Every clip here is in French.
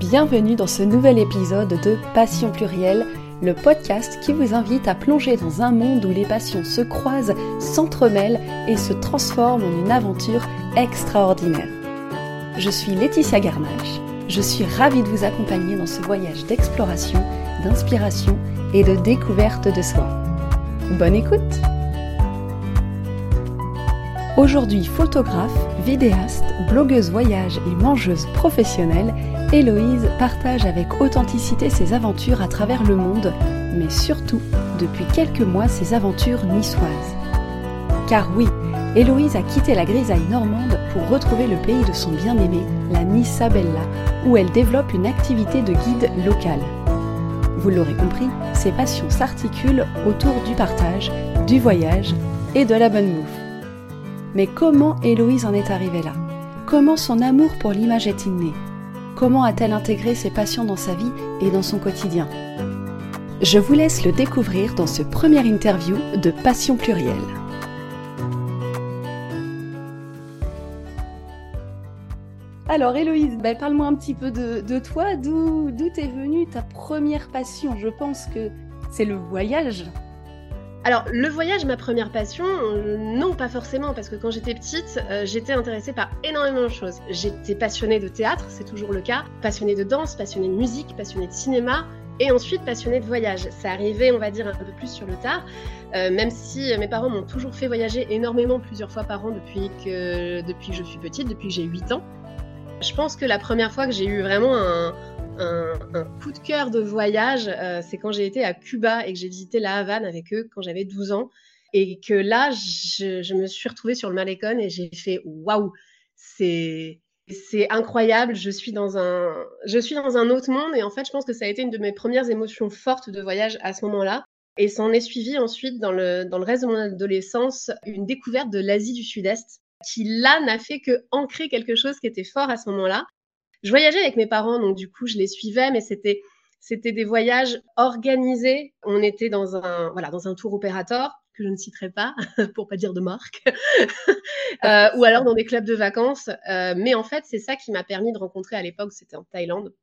Bienvenue dans ce nouvel épisode de Passion plurielle, le podcast qui vous invite à plonger dans un monde où les passions se croisent, s'entremêlent et se transforment en une aventure extraordinaire. Je suis Laetitia Garnache. Je suis ravie de vous accompagner dans ce voyage d'exploration, d'inspiration et de découverte de soi. Bonne écoute Aujourd'hui photographe, vidéaste, blogueuse voyage et mangeuse professionnelle, Héloïse partage avec authenticité ses aventures à travers le monde, mais surtout, depuis quelques mois, ses aventures niçoises. Car oui, Héloïse a quitté la grisaille normande pour retrouver le pays de son bien-aimé, la Nissa Bella, où elle développe une activité de guide local. Vous l'aurez compris, ses passions s'articulent autour du partage, du voyage et de la bonne bouffe. Mais comment Héloïse en est arrivée là? Comment son amour pour l'image est-il né? Comment a-t-elle intégré ses passions dans sa vie et dans son quotidien Je vous laisse le découvrir dans ce premier interview de Passion plurielle. Alors Héloïse, ben, parle-moi un petit peu de, toi, d'où t'es venue ta première passion? Je pense que c'est le voyage. Alors, le voyage, ma première passion, euh, non, pas forcément, parce que quand j'étais petite, euh, j'étais intéressée par énormément de choses. J'étais passionnée de théâtre, c'est toujours le cas, passionnée de danse, passionnée de musique, passionnée de cinéma, et ensuite passionnée de voyage. Ça arrivait, on va dire, un peu plus sur le tard, euh, même si mes parents m'ont toujours fait voyager énormément, plusieurs fois par an, depuis que, depuis que je suis petite, depuis que j'ai 8 ans. Je pense que la première fois que j'ai eu vraiment un, un, coup de cœur de voyage, euh, c'est quand j'ai été à Cuba et que j'ai visité la Havane avec eux quand j'avais 12 ans. Et que là, je, me suis retrouvée sur le Malecon et j'ai fait waouh, c'est incroyable. Je suis dans un je suis dans un autre monde et en fait, je pense que ça a été une de mes premières émotions fortes de voyage à ce moment-là. Et s'en est suivi ensuite dans le dans le reste de mon adolescence une découverte de l'Asie du Sud-Est qui là n'a fait que ancrer quelque chose qui était fort à ce moment-là. Je voyageais avec mes parents, donc du coup, je les suivais, mais c'était c'était des voyages organisés. On était dans un voilà dans un tour opérateur que je ne citerai pas pour pas dire de marque, euh, ou alors dans des clubs de vacances. Euh, mais en fait, c'est ça qui m'a permis de rencontrer à l'époque, c'était en Thaïlande,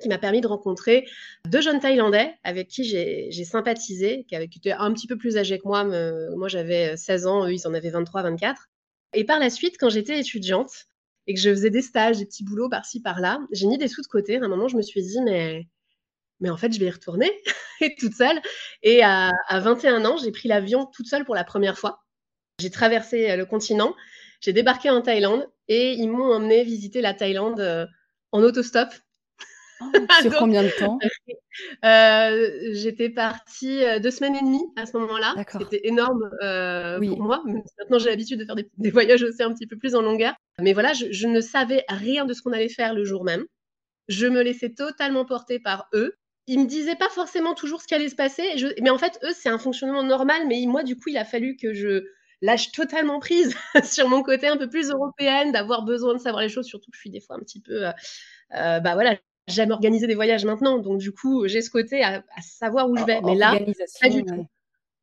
qui m'a permis de rencontrer deux jeunes Thaïlandais avec qui j'ai sympathisé, qui, qui, étaient un petit peu plus âgés que moi. moi, j'avais 16 ans, eux, ils en avaient 23, 24. Et par la suite, quand j'étais étudiante, et que je faisais des stages, des petits boulots par-ci par-là, j'ai mis des sous de côté. À un moment, je me suis dit, mais, mais en fait, je vais y retourner toute seule. Et à, 21 ans, j'ai pris l'avion toute seule pour la première fois. J'ai traversé euh, le continent, j'ai débarqué en Thaïlande et ils m'ont emmené visiter la Thaïlande euh, en autostop Oh, sur combien de temps? euh, J'étais partie euh, deux semaines et demie à ce moment-là. C'était énorme euh, pour moi. Maintenant, j'ai l'habitude de faire des, voyages aussi un petit peu plus en longueur. Mais voilà, je, ne savais rien de ce qu'on allait faire le jour même. Je me laissais totalement porter par eux. Ils me disaient pas forcément toujours ce qui allait se passer. mais en fait, eux, c'est un fonctionnement normal. Mais moi, du coup, il a fallu que je lâche totalement prise sur mon côté un peu plus européenne, d'avoir besoin de savoir les choses, surtout que je suis des fois un petit peu, bah voilà, j'aime organiser des voyages maintenant, donc du coup, j'ai ce côté à, savoir où je vais. Mais là, pas du tout.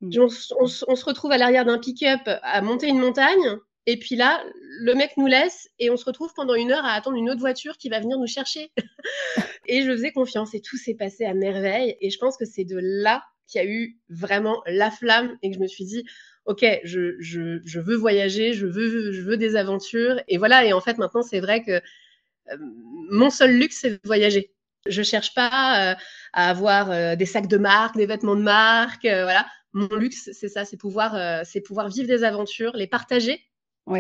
Mm. On, se retrouve à l'arrière d'un pick-up à monter une montagne, et puis là, le mec nous laisse et on se retrouve pendant une heure à attendre une autre voiture qui va venir nous chercher. et je faisais confiance et tout s'est passé à merveille. Et je pense que c'est de là qu'il y a eu vraiment la flamme et que je me suis dit, ok, je, je, veux voyager, je veux, je veux des aventures. Et voilà, et en fait, maintenant, c'est vrai que mon seul luxe, c'est de voyager. Je cherche pas euh, à avoir euh, des sacs de marque, des vêtements de marque. voilà, mon luxe, c'est ça, c'est pouvoir, c'est pouvoir vivre des aventures, les partager,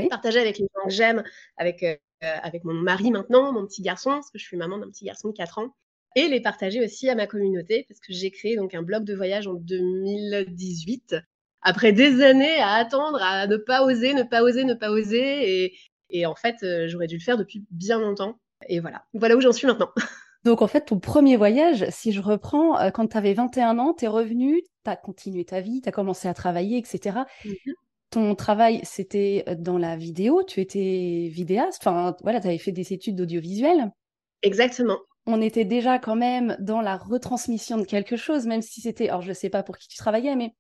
partager avec les gens que j'aime, avec avec mon mari maintenant, mon petit garçon, parce que je suis maman d'un petit garçon de 4 ans, et les partager aussi à ma communauté, parce que j'ai créé donc un blog de voyage en 2018, après des années à attendre, à ne pas oser, ne pas oser, ne pas oser, et, et en fait, euh, j'aurais dû le faire depuis bien longtemps. Et voilà, voilà où j'en suis maintenant. Donc en fait, ton premier voyage, si je reprends, euh, quand tu avais 21 ans, tu es revenu, tu as continué ta vie, tu as commencé à travailler, etc. Mm-hmm. Ton travail, c'était euh, dans la vidéo, tu étais vidéaste, enfin voilà, tu avais fait des études d'audiovisuel. Exactement. On était déjà quand même dans la retransmission de quelque chose, même si c'était, alors je ne sais pas pour qui tu travaillais, mais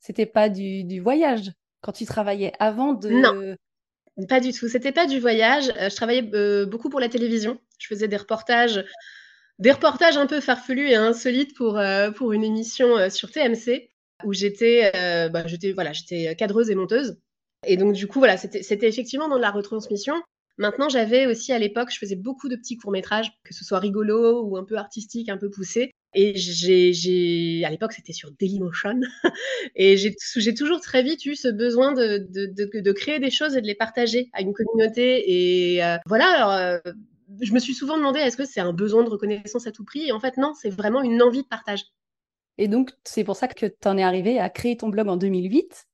c'était pas du, du voyage quand tu travaillais avant de, non. Pas du tout. C'était pas du voyage. Euh, je travaillais euh, beaucoup pour la télévision. Je faisais des reportages des reportages un peu farfelus et insolites pour, pour une émission sur TMC où j'étais bah, j'étais voilà, j'étais cadreuse et monteuse. Et donc du coup voilà, c'était effectivement dans la retransmission. Maintenant, j'avais aussi à l'époque, je faisais beaucoup de petits courts-métrages, que ce soit rigolo ou un peu artistique, un peu poussé. Et j'ai, à l'époque, c'était sur Dailymotion. et j'ai toujours très vite eu ce besoin de, de, de, de, créer des choses et de les partager à une communauté. Et euh, voilà, alors, euh, je me suis souvent demandé est-ce que c'est un besoin de reconnaissance à tout prix? Et en fait, non, c'est vraiment une envie de partage. Et donc, c'est pour ça que tu en es arrivé à créer ton blog en 2008.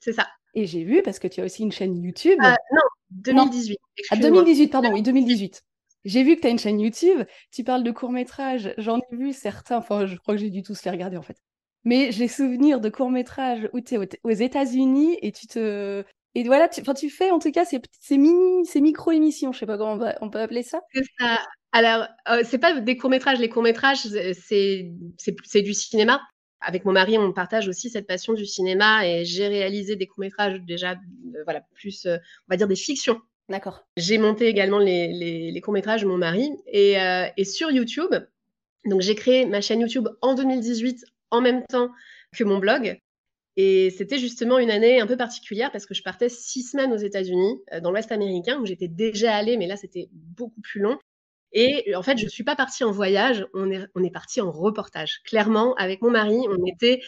C'est ça. Et j'ai vu, parce que tu as aussi une chaîne YouTube. Euh, non, 2018. Ah, 2018, pardon, oui, 2018. J'ai vu que tu as une chaîne YouTube, tu parles de courts-métrages, j'en ai vu certains, enfin je crois que j'ai dû tous les regarder en fait. Mais j'ai souvenir de courts-métrages où tu es aux États-Unis et tu te. Et voilà, tu, tu fais en tout cas ces, ces micro-émissions, je sais pas comment on, peut appeler ça. ça. Alors, euh, c'est pas des courts-métrages, les courts-métrages, c'est du cinéma. Avec mon mari, on partage aussi cette passion du cinéma et j'ai réalisé des courts-métrages déjà, euh, voilà, plus, euh, on va dire des fictions D'accord. J'ai monté également les, courts-métrages de mon mari. Euh, et, sur YouTube, donc j'ai créé ma chaîne YouTube en 2018 en même temps que mon blog. Et c'était justement une année un peu particulière parce que je partais six semaines aux États-Unis, euh, dans l'Ouest américain, où j'étais déjà allée, mais là c'était beaucoup plus long. Et en fait, je ne suis pas partie en voyage, on est, on est parti en reportage. Clairement, avec mon mari, on était,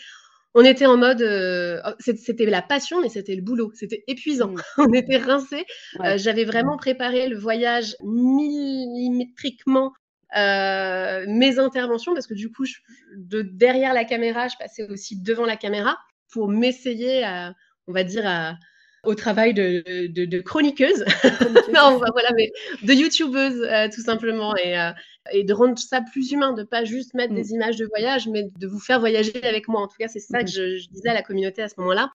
on était en mode, euh, oh, c'était la passion, mais c'était le boulot, c'était épuisant. Mmh. on était rincés. Euh, j'avais vraiment préparé le voyage millimétriquement. Euh, mes interventions parce que du coup de derrière la caméra je passais aussi devant la caméra pour m'essayer à on va dire à, au travail de, de, chroniqueuse, non, voilà, mais de youtubeuse euh, tout simplement, et, euh, et, de rendre ça plus humain, de pas juste mettre des mm. images de voyage, mais de vous faire voyager avec moi. En tout cas, c'est ça que mm-hmm. je, disais à la communauté à ce moment-là.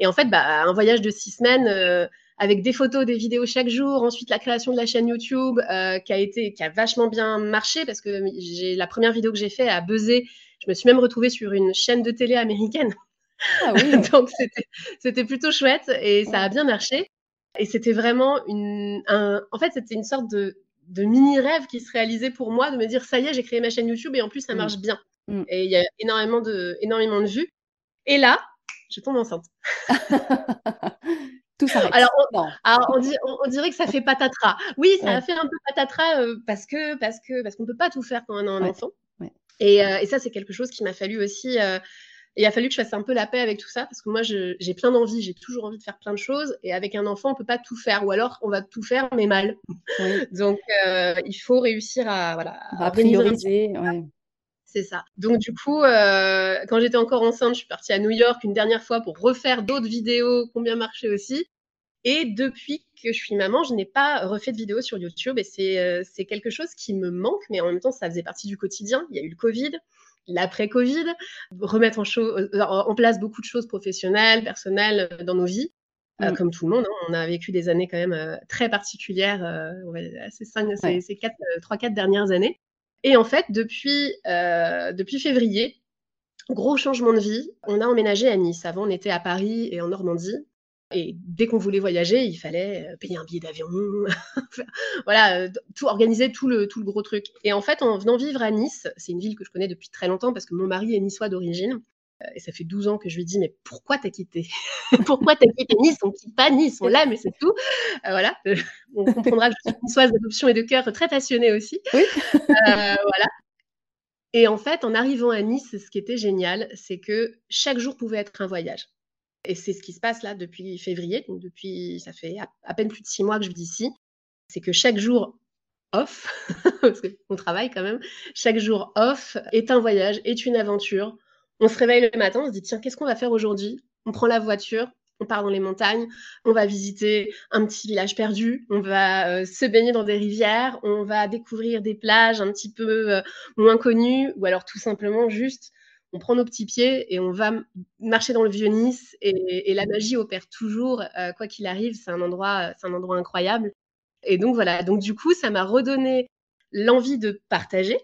Et en fait, bah, un voyage de six semaines euh, avec des photos, des vidéos chaque jour, ensuite la création de la chaîne YouTube qui a été, qui a vachement bien marché parce que j'ai la première vidéo que j'ai fait a buzzé. Je me suis même retrouvée sur une chaîne de télé américaine ah Donc c'était plutôt chouette et ça a bien marché. Et c'était vraiment une, un, en fait, c'était une sorte de, de mini rêve qui se réalisait pour moi de me dire ça y est, j'ai créé ma chaîne YouTube et en plus ça mmh. marche bien. Mmh. Et il y a énormément de, énormément de vues. Et là, je tombe enceinte. Tout ça. Alors, on, alors on, dit, on, dirait que ça fait patatras. Oui, ça a fait un peu patatras euh, parce que parce que parce qu'on peut pas tout faire quand on a un enfant. Et, euh, et, ça, c'est quelque chose qui m'a fallu aussi euh, et il a fallu que je fasse un peu la paix avec tout ça parce que moi, j'ai plein d'envie, j'ai toujours envie de faire plein de choses. Et avec un enfant, on peut pas tout faire, ou alors on va tout faire mais mal. Donc, euh, il faut réussir à voilà à, prioriser. C'est ça. Donc du coup, euh, quand j'étais encore enceinte, je suis partie à New York une dernière fois pour refaire d'autres vidéos qui ont bien marché aussi. Et depuis que je suis maman, je n'ai pas refait de vidéos sur YouTube et c'est euh, quelque chose qui me manque, mais en même temps, ça faisait partie du quotidien. Il y a eu le Covid, l'après-Covid, remettre en, en, place beaucoup de choses professionnelles, personnelles euh, dans nos vies. Euh, mm. comme tout le monde, hein. on a vécu des années quand même euh, très particulières, ces, cinq, ces, quatre, trois, quatre dernières années. Et en fait, depuis, depuis février, gros changement de vie, on a emménagé à Nice. Avant, on était à Paris et en Normandie. Et dès qu'on voulait voyager, il fallait euh, payer un billet d'avion, voilà, euh, tout organiser tout le, tout le gros truc. Et en fait, en venant vivre à Nice, c'est une ville que je connais depuis très longtemps parce que mon mari est niçois d'origine. Euh, et ça fait 12 ans que je lui dis, mais pourquoi t'as quitté Pourquoi t'as quitté Nice? On quitte pas Nice, on l'aime et c'est tout. voilà, on comprendra que je suis niçoise d'adoption et de cœur, très passionnée aussi. Oui. voilà. Et en fait, en arrivant à Nice, ce qui était génial, c'est que chaque jour pouvait être un voyage. Et c'est ce qui se passe là depuis février, donc depuis, ça fait à, peine plus de six mois que je vis ici. C'est que chaque jour off, parce qu'on travaille quand même, chaque jour off est un voyage, est une aventure. On se réveille le matin, on se dit tiens, qu'est-ce qu'on va faire aujourd'hui? On prend la voiture, on part dans les montagnes, on va visiter un petit village perdu, on va euh, se baigner dans des rivières, on va découvrir des plages un petit peu euh, moins connues, ou alors tout simplement juste on prend nos petits pieds et on va marcher dans le vieux Nice et, la magie opère toujours, euh, quoi qu'il arrive. C'est un endroit, c'est un endroit incroyable. Et donc voilà. Donc du coup, ça m'a redonné l'envie de partager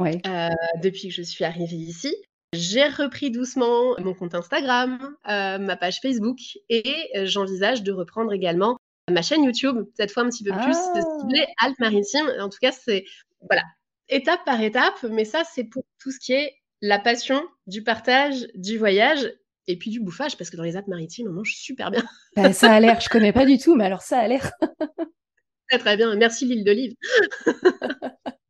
euh, depuis que je suis arrivée ici. J'ai repris doucement mon compte Instagram, euh, ma page Facebook et j'envisage de reprendre également ma chaîne YouTube, cette fois un petit peu plus ah. ciblée Alpes Maritime. En tout cas, c'est voilà, étape par étape, mais ça, c'est pour tout ce qui est la passion du partage, du voyage et puis du bouffage, parce que dans les Alpes-Maritimes, on mange super bien. Bah, ça a l'air, je connais pas du tout, mais alors ça a l'air. très très bien, merci l'île d'Olive.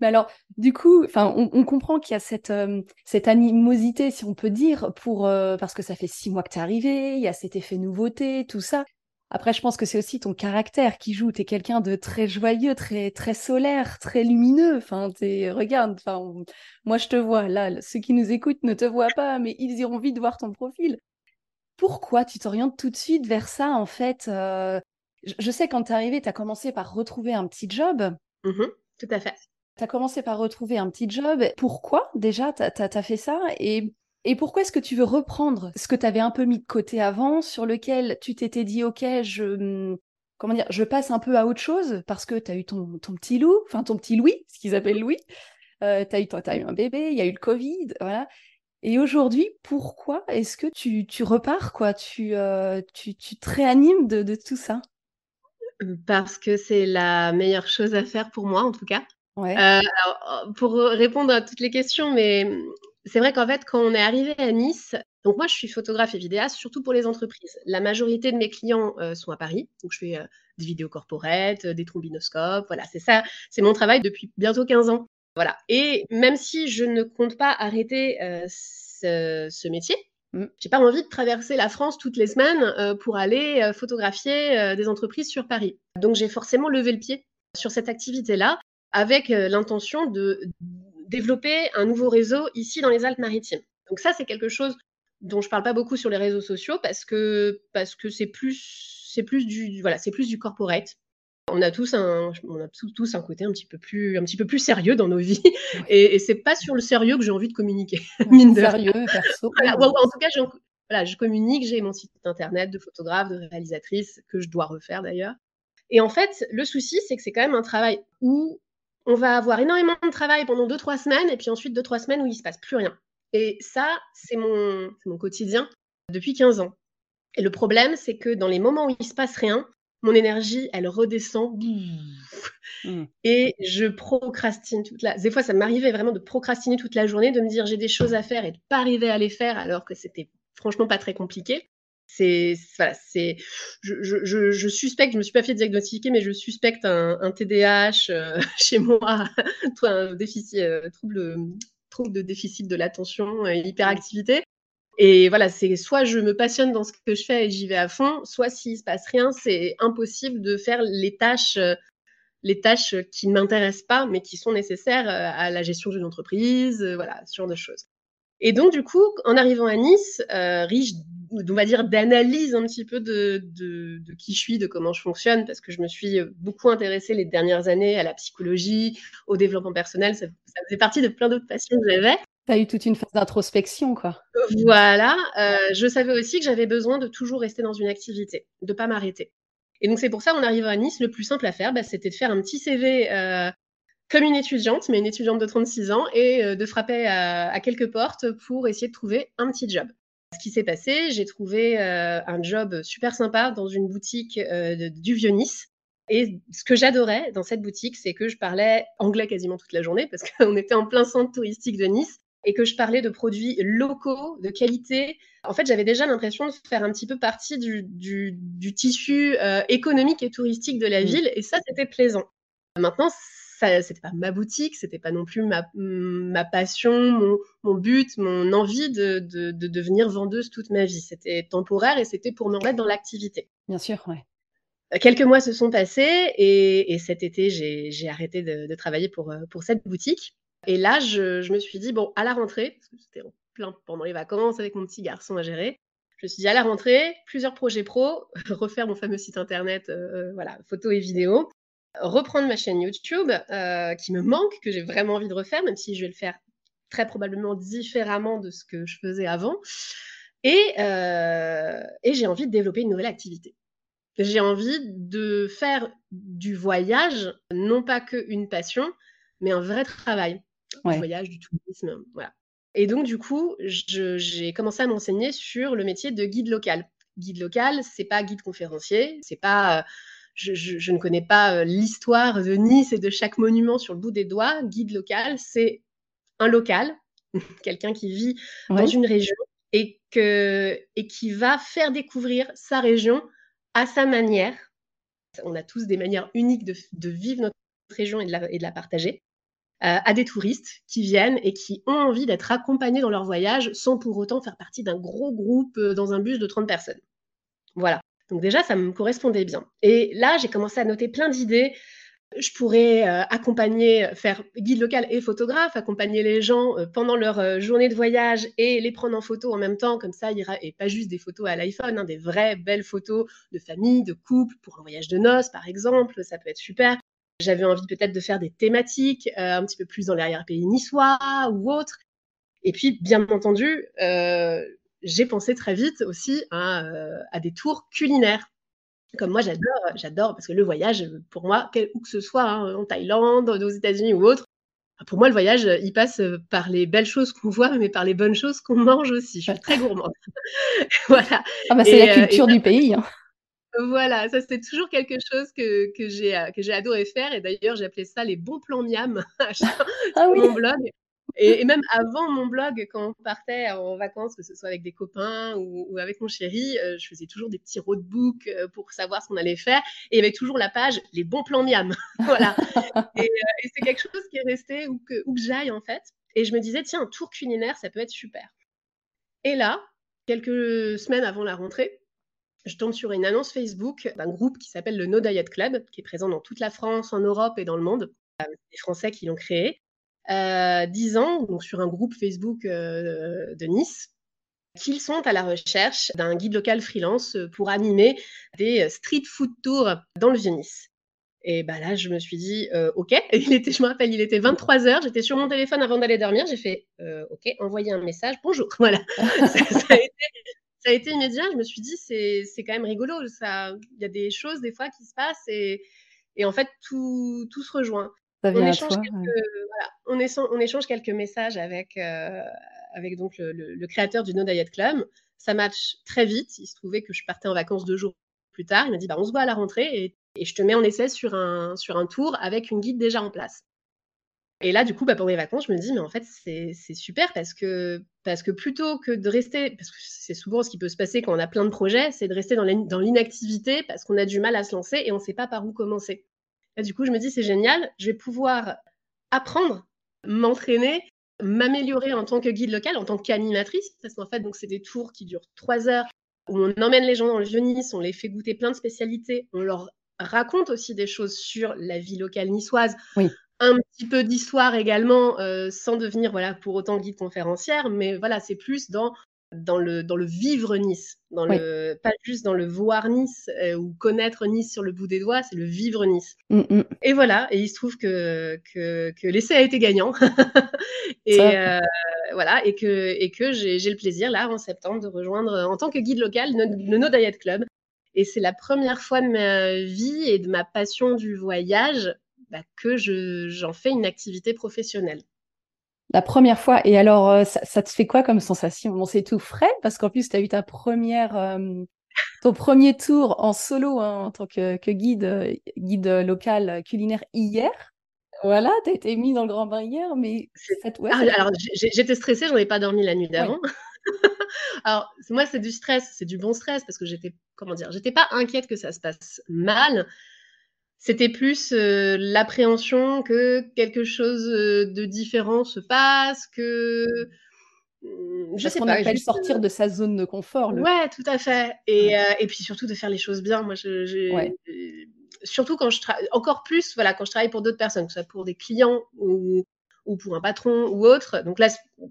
Mais alors, du coup, enfin, on, comprend qu'il y a cette, euh, cette animosité, si on peut dire, pour euh, parce que ça fait six mois que tu es arrivé, il y a cet effet nouveauté, tout ça. Après, je pense que c'est aussi ton caractère qui joue. Tu es quelqu'un de très joyeux, très très solaire, très lumineux. Enfin, t'es, regarde, enfin, moi je te vois là. Ceux qui nous écoutent ne te voient pas, mais ils iront vite voir ton profil. Pourquoi tu t'orientes tout de suite vers ça en fait euh, je, sais quand t'es arrivé, tu as commencé par retrouver un petit job. Mmh tout à fait. Tu as commencé par retrouver un petit job. Pourquoi déjà tu as, fait ça? Et, et pourquoi est-ce que tu veux reprendre ce que tu avais un peu mis de côté avant, sur lequel tu t'étais dit, OK, je, hmm, comment dire, je passe un peu à autre chose parce que tu as eu ton, ton petit loup, enfin ton petit Louis, ce qu'ils appellent Louis. Euh, tu as, as, eu un bébé, il y a eu le Covid, voilà. Et aujourd'hui, pourquoi est-ce que tu, tu, repars, quoi? Tu, euh, tu, tu, te réanimes de, de tout ça? Parce que c'est la meilleure chose à faire pour moi, en tout cas. Ouais. Euh, alors, pour répondre à toutes les questions, mais mmh, c'est vrai qu'en fait, quand on est arrivé à Nice, donc moi je suis photographe et vidéaste, surtout pour les entreprises. La majorité de mes clients euh, sont à Paris, donc je fais euh, des vidéos corporates, des trombinoscopes, voilà, c'est ça, c'est mon travail depuis bientôt 15 ans. Voilà. Et même si je ne compte pas arrêter ce, ce, métier, mmh. j'ai pas envie de traverser la France toutes les semaines pour aller photographier des entreprises sur Paris. Donc j'ai forcément levé le pied sur cette activité-là avec l'intention de développer un nouveau réseau ici dans les Alpes-Maritimes. Donc ça, c'est quelque chose dont je parle pas beaucoup sur les réseaux sociaux parce que parce que c'est plus c'est plus du voilà c'est plus du corporate. On a tous un on a tous un côté un petit peu plus un petit peu plus sérieux dans nos vies et, et c'est pas sur le sérieux que j'ai envie de communiquer. Mine de sérieux perso. en tout cas, voilà, je communique, j'ai mon site internet de photographe, de réalisatrice que je dois refaire d'ailleurs. Et en fait, le souci, c'est que c'est quand même un travail où on va avoir énormément de travail pendant 2-3 semaines et puis ensuite 2-3 semaines où il ne se passe plus rien. Et ça, c'est mon, mon quotidien depuis 15 ans. Et le problème, c'est que dans les moments où il ne se passe rien, mon énergie, elle redescend. Mmh. Et je procrastine toute la. Des fois, ça m'arrivait vraiment de procrastiner toute la journée, de me dire j'ai des choses à faire et de pas arriver à les faire alors que c'était franchement pas très compliqué c'est voilà, c'est je, je, je, suspecte, je me suis pas fait diagnostiquer, mais je suspecte un, TDAH euh, chez moi, un déficit, euh, trouble, trouble de déficit de l'attention, et hyperactivité. Et voilà, c'est soit je me passionne dans ce que je fais et j'y vais à fond, soit s'il se passe rien, c'est impossible de faire les tâches, les tâches qui ne m'intéressent pas, mais qui sont nécessaires euh, à la gestion d'une entreprise, voilà, ce genre de choses. Et donc, du coup, en arrivant à Nice, euh, riche, on va dire, d'analyse un petit peu de, de, de, qui je suis, de comment je fonctionne, parce que je me suis beaucoup intéressée les dernières années à la psychologie, au développement personnel. Ça, ça faisait partie de plein d'autres passions que j'avais. Tu as eu toute une phase d'introspection, quoi. Voilà. Euh, je savais aussi que j'avais besoin de toujours rester dans une activité, de pas m'arrêter. Et donc, c'est pour ça, en arrivant à Nice, le plus simple à faire, bah, c'était de faire un petit CV euh, comme une étudiante, mais une étudiante de 36 ans, et euh, de frapper à, quelques portes pour essayer de trouver un petit job. Ce qui s'est passé, j'ai trouvé euh, un job super sympa dans une boutique euh, du Vieux-Nice. Et ce que j'adorais dans cette boutique, c'est que je parlais anglais quasiment toute la journée, parce qu'on était en plein centre touristique de Nice, et que je parlais de produits locaux, de qualité. En fait, j'avais déjà l'impression de faire un petit peu partie du, du, tissu économique et touristique de la mmh. ville, et ça, c'était plaisant. Maintenant, c'était pas ma boutique, c'était pas non plus ma, ma passion, mon, but, mon envie de, de, devenir vendeuse toute ma vie. C'était temporaire et c'était pour me remettre dans l'activité. Bien sûr, ouais. Euh, quelques mois se sont passés et, cet été, j'ai arrêté de, travailler pour, euh, pour cette boutique. Et là, je, je, me suis dit, bon, à la rentrée, parce que c'était plein pendant les vacances avec mon petit garçon à gérer, je me suis dit à la rentrée, plusieurs projets pro, refaire mon fameux site internet, euh, voilà, photos et vidéos, reprendre ma chaîne YouTube euh, qui me manque, que j'ai vraiment envie de refaire, même si je vais le faire très probablement différemment de ce que je faisais avant. Et, euh, et j'ai envie de développer une nouvelle activité. J'ai envie de faire du voyage, non pas qu'une passion, mais un vrai travail. Du voyage, du tourisme, voilà. Et donc, du coup, j'ai commencé à m'enseigner sur le métier de guide local. Guide local, c'est pas guide conférencier, c'est pas euh, je, ne connais pas l'histoire de Nice et de chaque monument sur le bout des doigts. Guide local, c'est un local, quelqu'un qui vit dans une région et, que, et qui va faire découvrir sa région à sa manière. On a tous des manières uniques de, vivre notre région et de la, et de la partager. à des touristes qui viennent et qui ont envie d'être accompagnés dans leur voyage sans pour autant faire partie d'un gros groupe dans un bus de 30 personnes. Voilà. Donc déjà, ça me correspondait bien. Et là, j'ai commencé à noter plein d'idées. Je pourrais euh, accompagner, faire guide local et photographe, accompagner les gens euh, pendant leur euh, journée de voyage et les prendre en photo en même temps, comme ça, et pas juste des photos à l'iPhone, hein, des vraies belles photos de famille, de couple, pour un voyage de noces, par exemple, ça peut être super. J'avais envie peut-être de faire des thématiques un petit peu plus dans l'arrière-pays niçois ou autre. Et puis, bien entendu, j'ai pensé très vite aussi à, euh, à, des tours culinaires. Comme moi, j'adore, j'adore parce que le voyage, pour moi, où que ce soit, hein, en Thaïlande, aux États-Unis ou autre, pour moi, le voyage, il passe par les belles choses qu'on voit, mais par les bonnes choses qu'on mange aussi. Je suis très gourmande. voilà. Ah bah, c'est la euh, culture du pays. Hein. Voilà, ça c'est toujours quelque chose que, que j'ai que j'ai adoré faire et d'ailleurs j'ai appelé ça les bons plans miam ah sur mon blog et, même avant mon blog, quand on partait en vacances, que ce soit avec des copains ou, avec mon chéri, euh, je faisais toujours des petits roadbooks euh, pour savoir ce qu'on allait faire. Et il y avait toujours la page les bons plans miam. voilà. Euh, et, c'est quelque chose qui est resté où que, j'aille en fait. Et je me disais, tiens, un tour culinaire, ça peut être super. Et là, quelques semaines avant la rentrée, je tombe sur une annonce Facebook d'un groupe qui s'appelle le No Diet Club, qui est présent dans toute la France, en Europe et dans le monde. des Français qui l'ont créé. 10 euh, ans, donc sur un groupe Facebook euh, de Nice, qu'ils sont à la recherche d'un guide local freelance pour animer des street food tours dans le Vieux-Nice. Et bah là, je me suis dit, euh, OK. Il était, je me rappelle, il était 23 heures. J'étais sur mon téléphone avant d'aller dormir. J'ai fait, OK, envoyer un message. Bonjour. Voilà. ça, a été, immédiat. Je me suis dit, c'est quand même rigolo. Il y a des choses, des fois, qui se passent et, et en fait, tout, tout se rejoint on, échange quelques, on, échange, quelques messages avec, euh, avec donc le, créateur du No Diet Club. Ça match très vite. Il se trouvait que je partais en vacances deux jours plus tard. Il m'a dit bah, on se voit à la rentrée et, je te mets en essai sur un, sur un tour avec une guide déjà en place. Et là, du coup, bah, pour mes vacances, je me dis, mais en fait, c'est super parce que, parce que plutôt que de rester, parce que c'est souvent ce qui peut se passer quand on a plein de projets, c'est de rester dans l'inactivité parce qu'on a du mal à se lancer et on ne sait pas par où commencer du coup, je me dis, c'est génial, je vais pouvoir apprendre, m'entraîner, m'améliorer en tant que guide local, en tant qu'animatrice, parce qu'en fait, donc c'est des tours qui durent trois heures, où on emmène les gens dans le Vieux-Nice, on les fait goûter plein de spécialités, on leur raconte aussi des choses sur la vie locale niçoise. Un petit peu d'histoire également, euh, sans devenir voilà pour autant guide conférencière, mais voilà, c'est plus dans dans le, dans le vivre Nice, dans le, pas juste dans le voir Nice euh, ou connaître Nice sur le bout des doigts, c'est le vivre Nice. Mm, mm. Et voilà, et il se trouve que, que, que l'essai a été gagnant. et euh, voilà, et que, et que j'ai le plaisir là en septembre de rejoindre en tant que guide local le No Diet Club. Et c'est la première fois de ma vie et de ma passion du voyage bah, que j'en fais une activité professionnelle. La première fois. Et alors, euh, ça, te fait quoi comme sensation? Bon, c'est tout frais parce qu'en plus, tu as eu ta première, euh, ton premier tour en solo hein, en tant que, guide, euh, guide local culinaire hier. Voilà, tu as été mis dans le grand bain hier, mais ah, alors j'étais stressée, j'en ai pas dormi la nuit d'avant. alors moi c'est du stress, c'est du bon stress parce que j'étais comment dire, j'étais pas inquiète que ça se passe mal, c'était plus euh, l'appréhension que quelque chose euh, de différent se passe, que hmm, je sais qu'on appelle sortir de sa zone de confort. Le... Ouais, tout à fait. Et, euh, et, puis surtout de faire les choses bien. Moi, je, surtout quand je travaille, encore plus, voilà, quand je travaille pour d'autres personnes, que ce soit pour des clients ou, ou pour un patron ou autre. Donc là,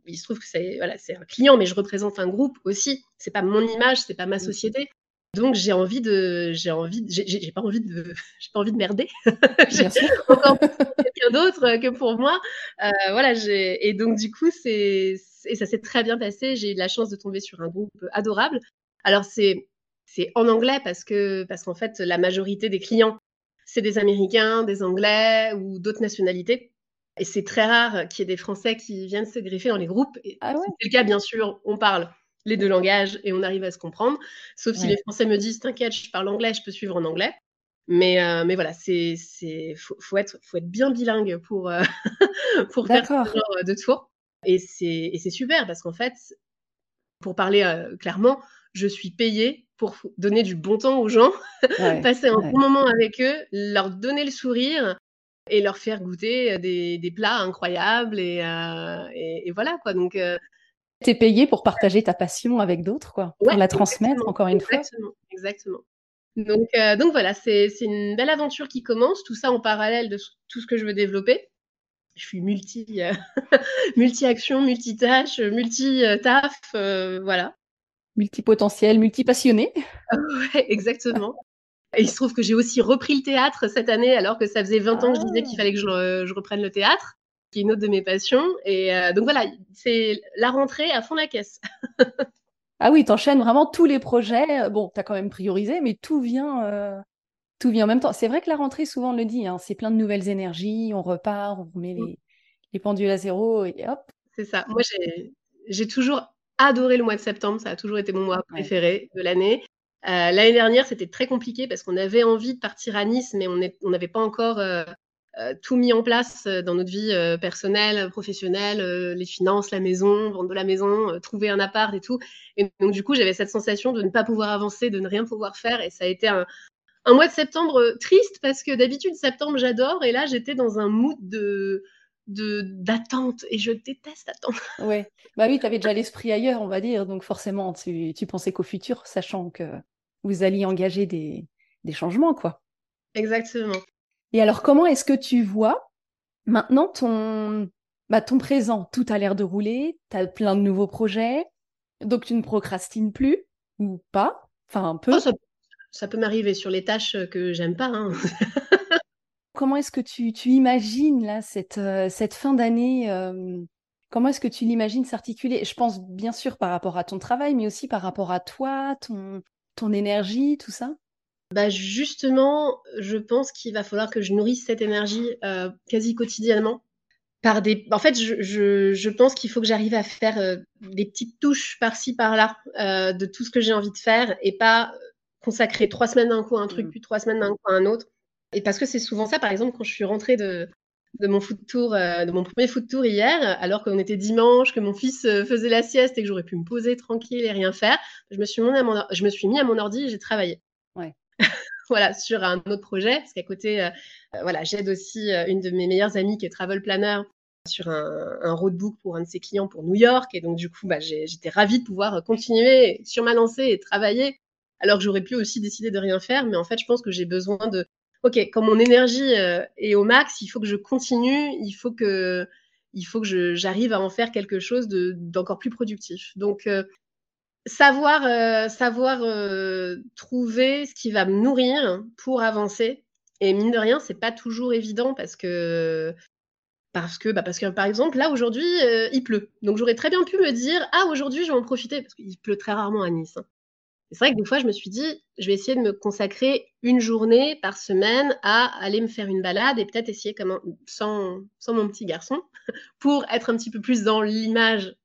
il se trouve que c'est voilà, c'est un client, mais je représente un groupe aussi. C'est pas mon image, c'est pas ma mmh. société. Donc j'ai envie de, j'ai envie, j'ai pas envie de, j'ai pas envie de merder. j'ai encore quelqu'un d'autre que pour moi. Euh, voilà, j'ai et donc du coup c'est et ça s'est très bien passé. J'ai eu la chance de tomber sur un groupe adorable. Alors c'est c'est en anglais parce que parce qu'en fait la majorité des clients c'est des Américains, des Anglais ou d'autres nationalités. Et c'est très rare qu'il y ait des Français qui viennent se greffer dans les groupes. Ah c'est le cas, bien sûr, on parle les deux langages et on arrive à se comprendre. Sauf si les Français me disent T'inquiète, je parle anglais, je peux suivre en anglais. Mais, euh, mais voilà, c'est, c'est, faut, faut, être, faut être bien bilingue pour, euh, pour faire ce genre de tour. Et c'est, et c'est super parce qu'en fait, pour parler euh, clairement, je suis payée pour donner du bon temps aux gens, passer un bon moment avec eux, leur donner le sourire et leur faire goûter des, des plats incroyables et, et, et, voilà quoi. Donc tu es payé pour partager ta passion avec d'autres, quoi, pour la transmettre encore une fois. Exactement. Donc, euh, donc voilà, c'est une belle aventure qui commence, tout ça en parallèle de tout ce que je veux développer. Je suis multi, euh, multi-action, multi-tâche, multi-taf, euh, voilà. Multipotentiel, multi-passionné. ouais, exactement. Et il se trouve que j'ai aussi repris le théâtre cette année, alors que ça faisait 20 ans que je disais qu'il ah. fallait que je, reprenne le théâtre, qui est une autre de mes passions. Et donc voilà, c'est la rentrée à fond la caisse. Ah oui, t'enchaînes vraiment tous les projets. Bon, t'as quand même priorisé, mais tout vient, euh, tout vient en même temps. C'est vrai que la rentrée, souvent on le dit, hein, c'est plein de nouvelles énergies, on repart, on remet mmh. les, pendules à zéro et hop. C'est ça. Moi, j'ai toujours adoré le mois de septembre. Ça a toujours été mon mois préféré de l'année. Euh, l'année dernière, c'était très compliqué parce qu'on avait envie de partir à Nice, mais on n'avait pas encore euh, tout mis en place euh, dans notre vie euh, personnelle, professionnelle, les finances, la maison, vendre de la maison, trouver un appart et tout. Et donc du coup, j'avais cette sensation de ne pas pouvoir avancer, de ne rien pouvoir faire. Et ça a été un, mois de septembre triste parce que d'habitude, septembre, j'adore. Et là, j'étais dans un mood de d'attente et je déteste attendre. Ouais. Bah oui, tu avais déjà l'esprit ailleurs, on va dire. Donc forcément, tu, tu pensais qu'au futur, sachant que vous alliez engager des, des changements, quoi. Exactement. Et alors, comment est-ce que tu vois maintenant ton, bah, ton présent? Tout a l'air de rouler, tu as plein de nouveaux projets, donc tu ne procrastines plus ou pas? Enfin, un peu. Oh, ça, peut m'arriver sur les tâches que j'aime pas. Hein. comment est-ce que tu, tu, imagines là cette, euh, cette fin d'année euh, Comment est-ce que tu l'imagines s'articuler? Je pense bien sûr par rapport à ton travail, mais aussi par rapport à toi, ton, ton énergie, tout ça bah justement, je pense qu'il va falloir que je nourrisse cette énergie euh, quasi quotidiennement par des. En fait, je, je, je pense qu'il faut que j'arrive à faire euh, des petites touches par-ci par-là euh, de tout ce que j'ai envie de faire et pas consacrer trois semaines d'un coup à un truc, mmh. puis trois semaines d'un coup à un autre. Et parce que c'est souvent ça, par exemple, quand je suis rentrée de, de mon foot tour, de mon premier foot tour hier, alors qu'on était dimanche, que mon fils faisait la sieste et que j'aurais pu me poser tranquille et rien faire, je me suis mis à mon, je me suis mis à mon ordi et j'ai travaillé. Voilà, sur un autre projet, parce qu'à côté, euh, euh, voilà, j'aide aussi euh, une de mes meilleures amies qui est travel planner sur un, roadbook pour un de ses clients pour New York. Et donc, du coup, bah, j'étais ravie de pouvoir continuer sur ma lancée et travailler, alors que j'aurais pu aussi décider de rien faire. Mais en fait, je pense que j'ai besoin de, OK, quand mon énergie est au max, il faut que je continue, il faut que, il faut que j'arrive à en faire quelque chose d'encore plus productif. Donc, savoir, euh, savoir euh, trouver ce qui va me nourrir pour avancer. Et mine de rien, c'est pas toujours évident parce que parce que, bah parce que par exemple, là aujourd'hui, euh, il pleut. Donc j'aurais très bien pu me dire ah aujourd'hui je vais en profiter parce qu'il pleut très rarement à Nice. Hein. C'est vrai que des fois je me suis dit je vais essayer de me consacrer une journée par semaine à aller me faire une balade et peut-être essayer comme sans, sans mon petit garçon pour être un petit peu plus dans l'image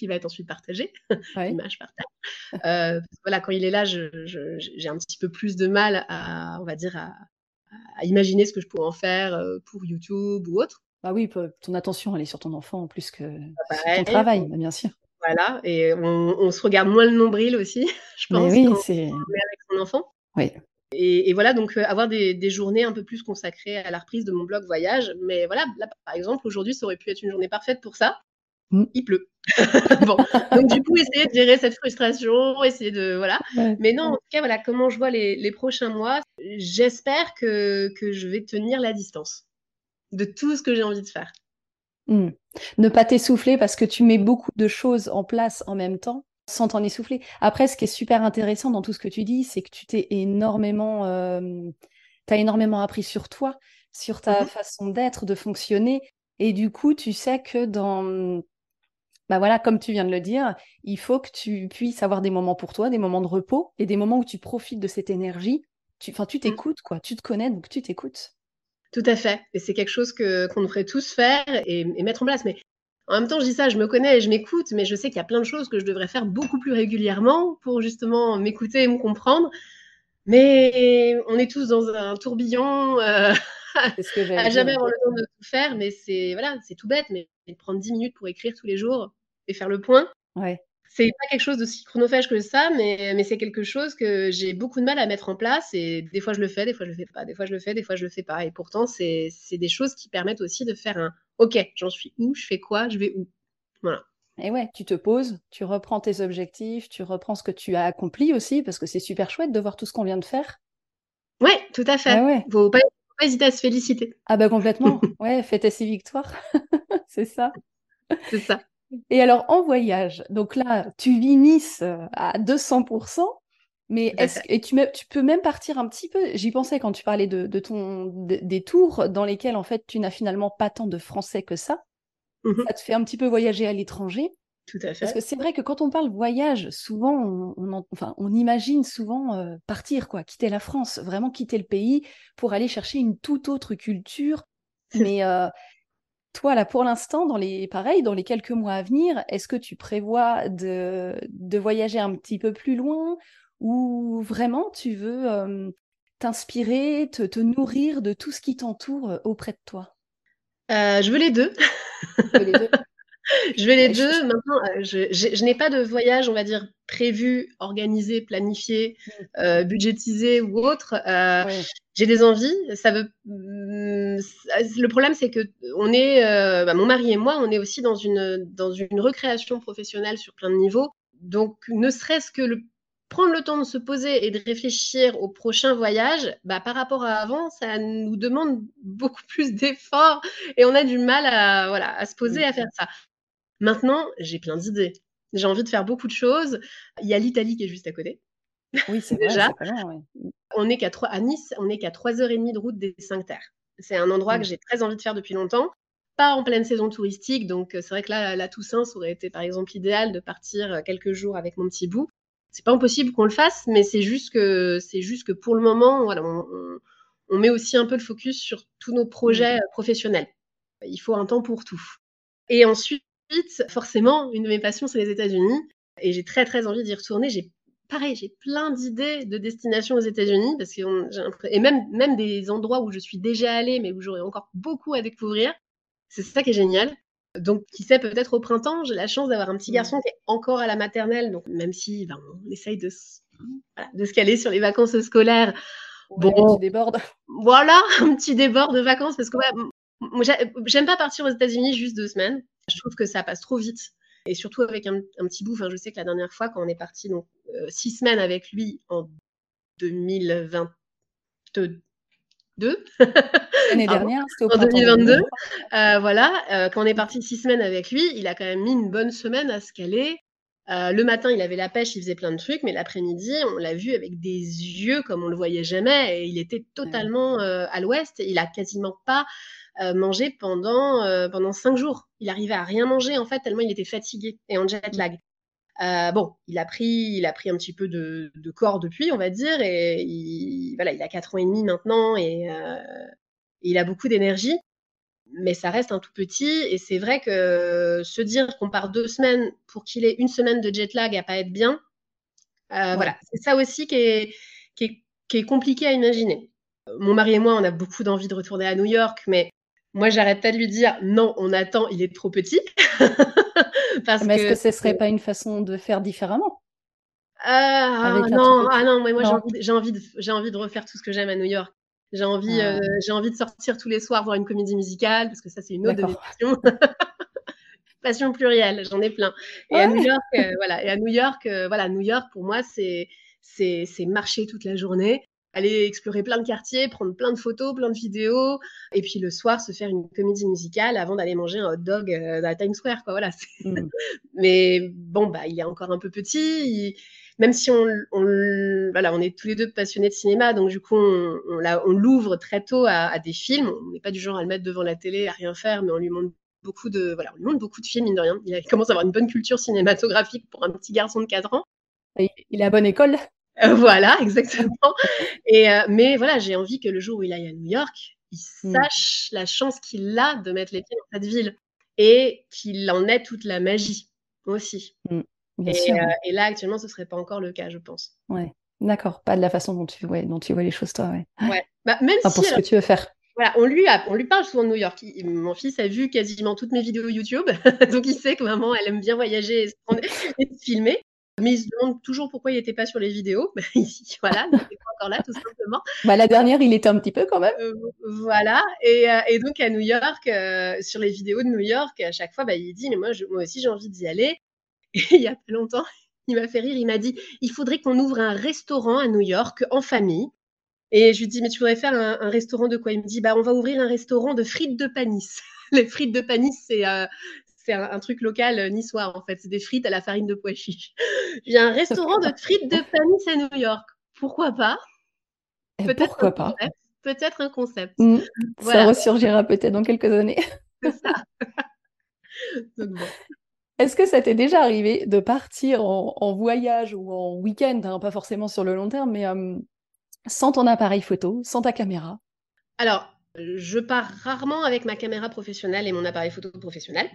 qui va être ensuite partagé. L'image partage. Euh, voilà, quand il est là, j'ai un petit peu plus de mal à, on va dire, à, imaginer ce que je pourrais en faire euh, pour YouTube ou autre. Bah oui, ton attention, elle est sur ton enfant plus que sur ton travail, bah, bien sûr. Voilà, et on, se regarde moins le nombril aussi, je pense, oui, c'est avec son enfant. Oui. Et, voilà, donc euh, avoir des, des, journées un peu plus consacrées à la reprise de mon blog voyage. Mais voilà, là, par exemple, aujourd'hui, ça aurait pu être une journée parfaite pour ça. Mmh. il pleut. bon, donc du coup, essayer de gérer cette frustration, essayer de voilà. Mais non, en tout cas, voilà, comment je vois les, prochains mois, j'espère que, que, je vais tenir la distance de tout ce que j'ai envie de faire. Mmh. Ne pas t'essouffler parce que tu mets beaucoup de choses en place en même temps sans t'en essouffler. Après, ce qui est super intéressant dans tout ce que tu dis, c'est que tu t'es énormément, euh, as énormément appris sur toi, sur ta mmh façon d'être, de fonctionner. Et du coup, tu sais que dans bah voilà, comme tu viens de le dire, il faut que tu puisses avoir des moments pour toi, des moments de repos et des moments où tu profites de cette énergie. Tu, enfin, tu mmh. t'écoutes, quoi. Tu te connais, donc tu t'écoutes. Tout à fait. Et c'est quelque chose que qu'on devrait tous faire et, mettre en place. Mais en même temps, je dis ça, je me connais et je m'écoute, mais je sais qu'il y a plein de choses que je devrais faire beaucoup plus régulièrement pour justement m'écouter et me comprendre. Mais on est tous dans un tourbillon. Euh, ce que à jamais avoir le temps de tout faire, mais c'est voilà, c'est tout bête, mais prendre 10 minutes pour écrire tous les jours et faire le point. Ouais. C'est pas quelque chose d'aussi chronophage que ça, mais, mais c'est quelque chose que j'ai beaucoup de mal à mettre en place. Et des fois, je le fais, des fois, je le fais pas. Des fois, je le fais, des fois, je le fais pas. Et pourtant, c'est des choses qui permettent aussi de faire un OK, j'en suis où, je fais quoi, je vais où? Voilà. Et ouais, tu te poses, tu reprends tes objectifs, tu reprends ce que tu as accompli aussi, parce que c'est super chouette de voir tout ce qu'on vient de faire. Ouais, tout à fait. Ah ouais. Faut pas, faut pas hésiter à se féliciter. Ah bah complètement. ouais, fêter ses victoires. c'est ça. C'est ça. Et alors, en voyage, donc là, tu vis Nice euh, à 200%, mais est-ce et tu, tu, peux même partir un petit peu, j'y pensais quand tu parlais de, de ton, des tours dans lesquels, en fait, tu n'as finalement pas tant de français que ça. Mmh ça te fait un petit peu voyager à l'étranger. Tout à fait. Parce que c'est vrai que quand on parle voyage, souvent, on, enfin, on imagine souvent euh, partir, quoi, quitter la France, vraiment quitter le pays pour aller chercher une toute autre culture. Mais euh, toi, là, pour l'instant, dans les, pareil, dans les quelques mois à venir, est-ce que tu prévois de, de voyager un petit peu plus loin ou vraiment tu veux t'inspirer, te, te, nourrir de tout ce qui t'entoure auprès de toi? Euh, Je veux les deux. les deux? je vais les deux. Maintenant, euh, je, je, n'ai pas de voyage, on va dire, prévu, organisé, planifié, mmh. euh, budgétisé ou autre. Euh, j'ai des envies. Ça veut. Mmh, le problème, c'est que on est, bah, mon mari et moi, on est aussi dans une dans une recréation professionnelle sur plein de niveaux. Donc, ne serait-ce que le prendre le temps de se poser et de réfléchir au prochain voyage, bah, par rapport à avant, ça nous demande beaucoup plus d'efforts et on a du mal à, voilà, à se poser mmh. à faire ça. Maintenant, j'ai plein d'idées. J'ai envie de faire beaucoup de choses. Il y a l'Italie qui est juste à côté. Oui, c'est déjà. On est qu'à à Nice, on n'est qu'à 3h30 de route des Cinq Terres. C'est un endroit que mmh. j'ai très envie de faire depuis longtemps. Pas en pleine saison touristique, donc euh, c'est vrai que là, la Toussaint, ça aurait été par exemple idéal de partir euh, quelques jours avec mon petit bout. C'est pas impossible qu'on le fasse, mais c'est juste que c'est juste que pour le moment, voilà, on, met aussi un peu le focus sur tous nos projets mmh. professionnels. Il faut un temps pour tout. Et ensuite, forcément, une de mes passions, c'est les États-Unis. Et j'ai très, très envie d'y retourner. J'ai pareil, j'ai plein d'idées de destinations aux États-Unis parce que et même même des endroits où je suis déjà allée mais où j'aurais encore beaucoup à découvrir. C'est ça qui est génial. Donc, qui sait, peut-être au printemps, j'ai la chance d'avoir un petit garçon qui est encore à la maternelle. Donc, même si ben, on essaye de, de se caler sur les vacances scolaires. bon, un petit déborde. Voilà, un petit débord de vacances parce que j'aime pas partir aux États-Unis juste deux semaines. Je trouve que ça passe trop vite. Et surtout avec un, petit bout. Enfin, je sais que la dernière fois, quand on est parti donc euh, six semaines avec lui en 2022. L'année dernière, c'était au En 2022. Euh, voilà, euh, quand on est parti six semaines avec lui, il a quand même mis une bonne semaine à se caler. le matin, il avait la pêche, il faisait plein de trucs, mais l'après-midi, on l'a vu avec des yeux comme on le voyait jamais, et il était totalement à l'ouest. Il a quasiment pas euh, manger pendant, euh, pendant cinq jours. Il arrivait à rien manger, en fait, tellement il était fatigué et en jet lag. Euh, bon, il a pris, il a pris un petit peu de, corps depuis, on va dire, et il, voilà, il a quatre ans et demi maintenant et, il a beaucoup d'énergie, mais ça reste un tout petit. Et c'est vrai que se dire qu'on part deux semaines pour qu'il ait une semaine de jet lag à pas être bien, voilà, c'est ça aussi qui est, qui est, qui est compliqué à imaginer. Mon mari et moi, on a beaucoup d'envie de retourner à New York, mais moi, j'arrête pas de lui dire non, on attend, il est trop petit. Parce Mais est-ce que, ce serait pas une façon de faire différemment? Ah, non, ah non, moi j'ai envie, de, envie de refaire tout ce que j'aime à New York. J'ai envie, ah. euh, j'ai envie de sortir tous les soirs voir une comédie musicale parce que ça c'est une autre de mes passions. Passion plurielle, j'en ai plein. Et à New York, euh, voilà, et à New York, euh, voilà, New York pour moi c'est marcher toute la journée, aller explorer plein de quartiers, prendre plein de photos, plein de vidéos, et puis le soir se faire une comédie musicale avant d'aller manger un hot dog euh, à Times Square, quoi. Voilà. Mmh. Mais bon, bah, il est encore un peu petit. Même si on, voilà, on est tous les deux passionnés de cinéma, donc du coup, on, on l'ouvre très tôt à, des films. On n'est pas du genre à le mettre devant la télé, à rien faire, mais on lui montre beaucoup de, voilà, on lui montre beaucoup de films, mine de rien. Il commence à avoir une bonne culture cinématographique pour un petit garçon de 4 ans. Il est à bonne école voilà, exactement. Et, euh, mais voilà, j'ai envie que le jour où il aille à New York, il mmh. sache la chance qu'il a de mettre les pieds dans cette ville et qu'il en ait toute la magie aussi. Et, euh, et, là, actuellement, ce serait pas encore le cas, je pense. Ouais. D'accord, pas de la façon dont tu, ouais, dont tu vois les choses, toi. Ouais. ouais. Bah, même enfin, pour ce que tu veux faire. Voilà, on lui, a, on lui parle souvent de New York. mon fils a vu quasiment toutes mes vidéos YouTube, donc il sait que maman, elle aime bien voyager et se, et se filmer. Mais il se demande toujours pourquoi il n'était pas sur les vidéos. voilà, il n'était pas encore là, tout simplement. Bah, la dernière, il était un petit peu quand même. Euh, voilà. Et, euh, et, donc, à New York, euh, sur les vidéos de New York, à chaque fois, bah, il dit Mais moi, je, moi aussi, j'ai envie d'y aller. Et il y a pas longtemps, il m'a fait rire. Il m'a dit Il faudrait qu'on ouvre un restaurant à New York en famille. Et je lui dis Mais tu voudrais faire un, un restaurant de quoi? Il me dit Bah, on va ouvrir un restaurant de frites de panis. les frites de panis, c'est c'est un, truc local euh, niçois en fait. C'est des frites à la farine de pois chiche. J'ai un restaurant de frites de panis à New York. Pourquoi pas? Eh, Peut-être Pourquoi pas? Peut-être un concept. Mmh. Ça ressurgira peut-être dans quelques années. C'est ça. Est-ce que ça t'est déjà arrivé de partir en, voyage ou en week-end, hein, pas forcément sur le long terme, mais sans ton appareil photo, sans ta caméra? Alors, je pars rarement avec ma caméra professionnelle et mon appareil photo professionnel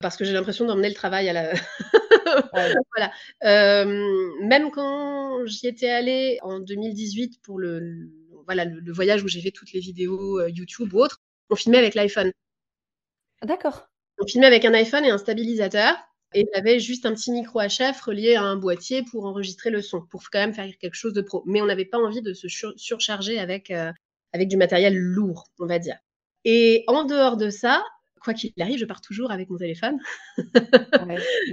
parce que j'ai l'impression d'emmener le travail à la. voilà. même quand j'y étais allée en 2018 pour le, voilà, le, voyage où j'ai fait toutes les vidéos euh, YouTube ou autres, on filmait avec l'iPhone. Ah, d'accord. On filmait avec un iPhone et un stabilisateur. Et j'avais juste un petit micro HF relié à un boîtier pour enregistrer le son, pour quand même faire quelque chose de pro. Mais on n'avait pas envie de se surcharger avec, euh, avec du matériel lourd, on va dire. Et en dehors de ça, quoi qu'il arrive, je pars toujours avec mon téléphone. Bah,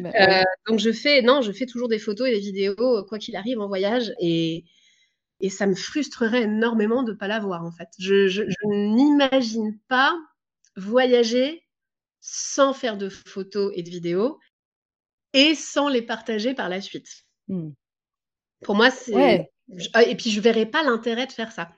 euh, donc je fais, non, je fais toujours des photos et des vidéos, quoi qu'il arrive en voyage, et, et ça me frustrerait énormément de ne pas l'avoir en fait. Je, je, n'imagine pas voyager sans faire de photos et de vidéos et sans les partager par la suite. Hmm. Pour moi, c'est. Ah, et puis je verrais pas l'intérêt de faire ça.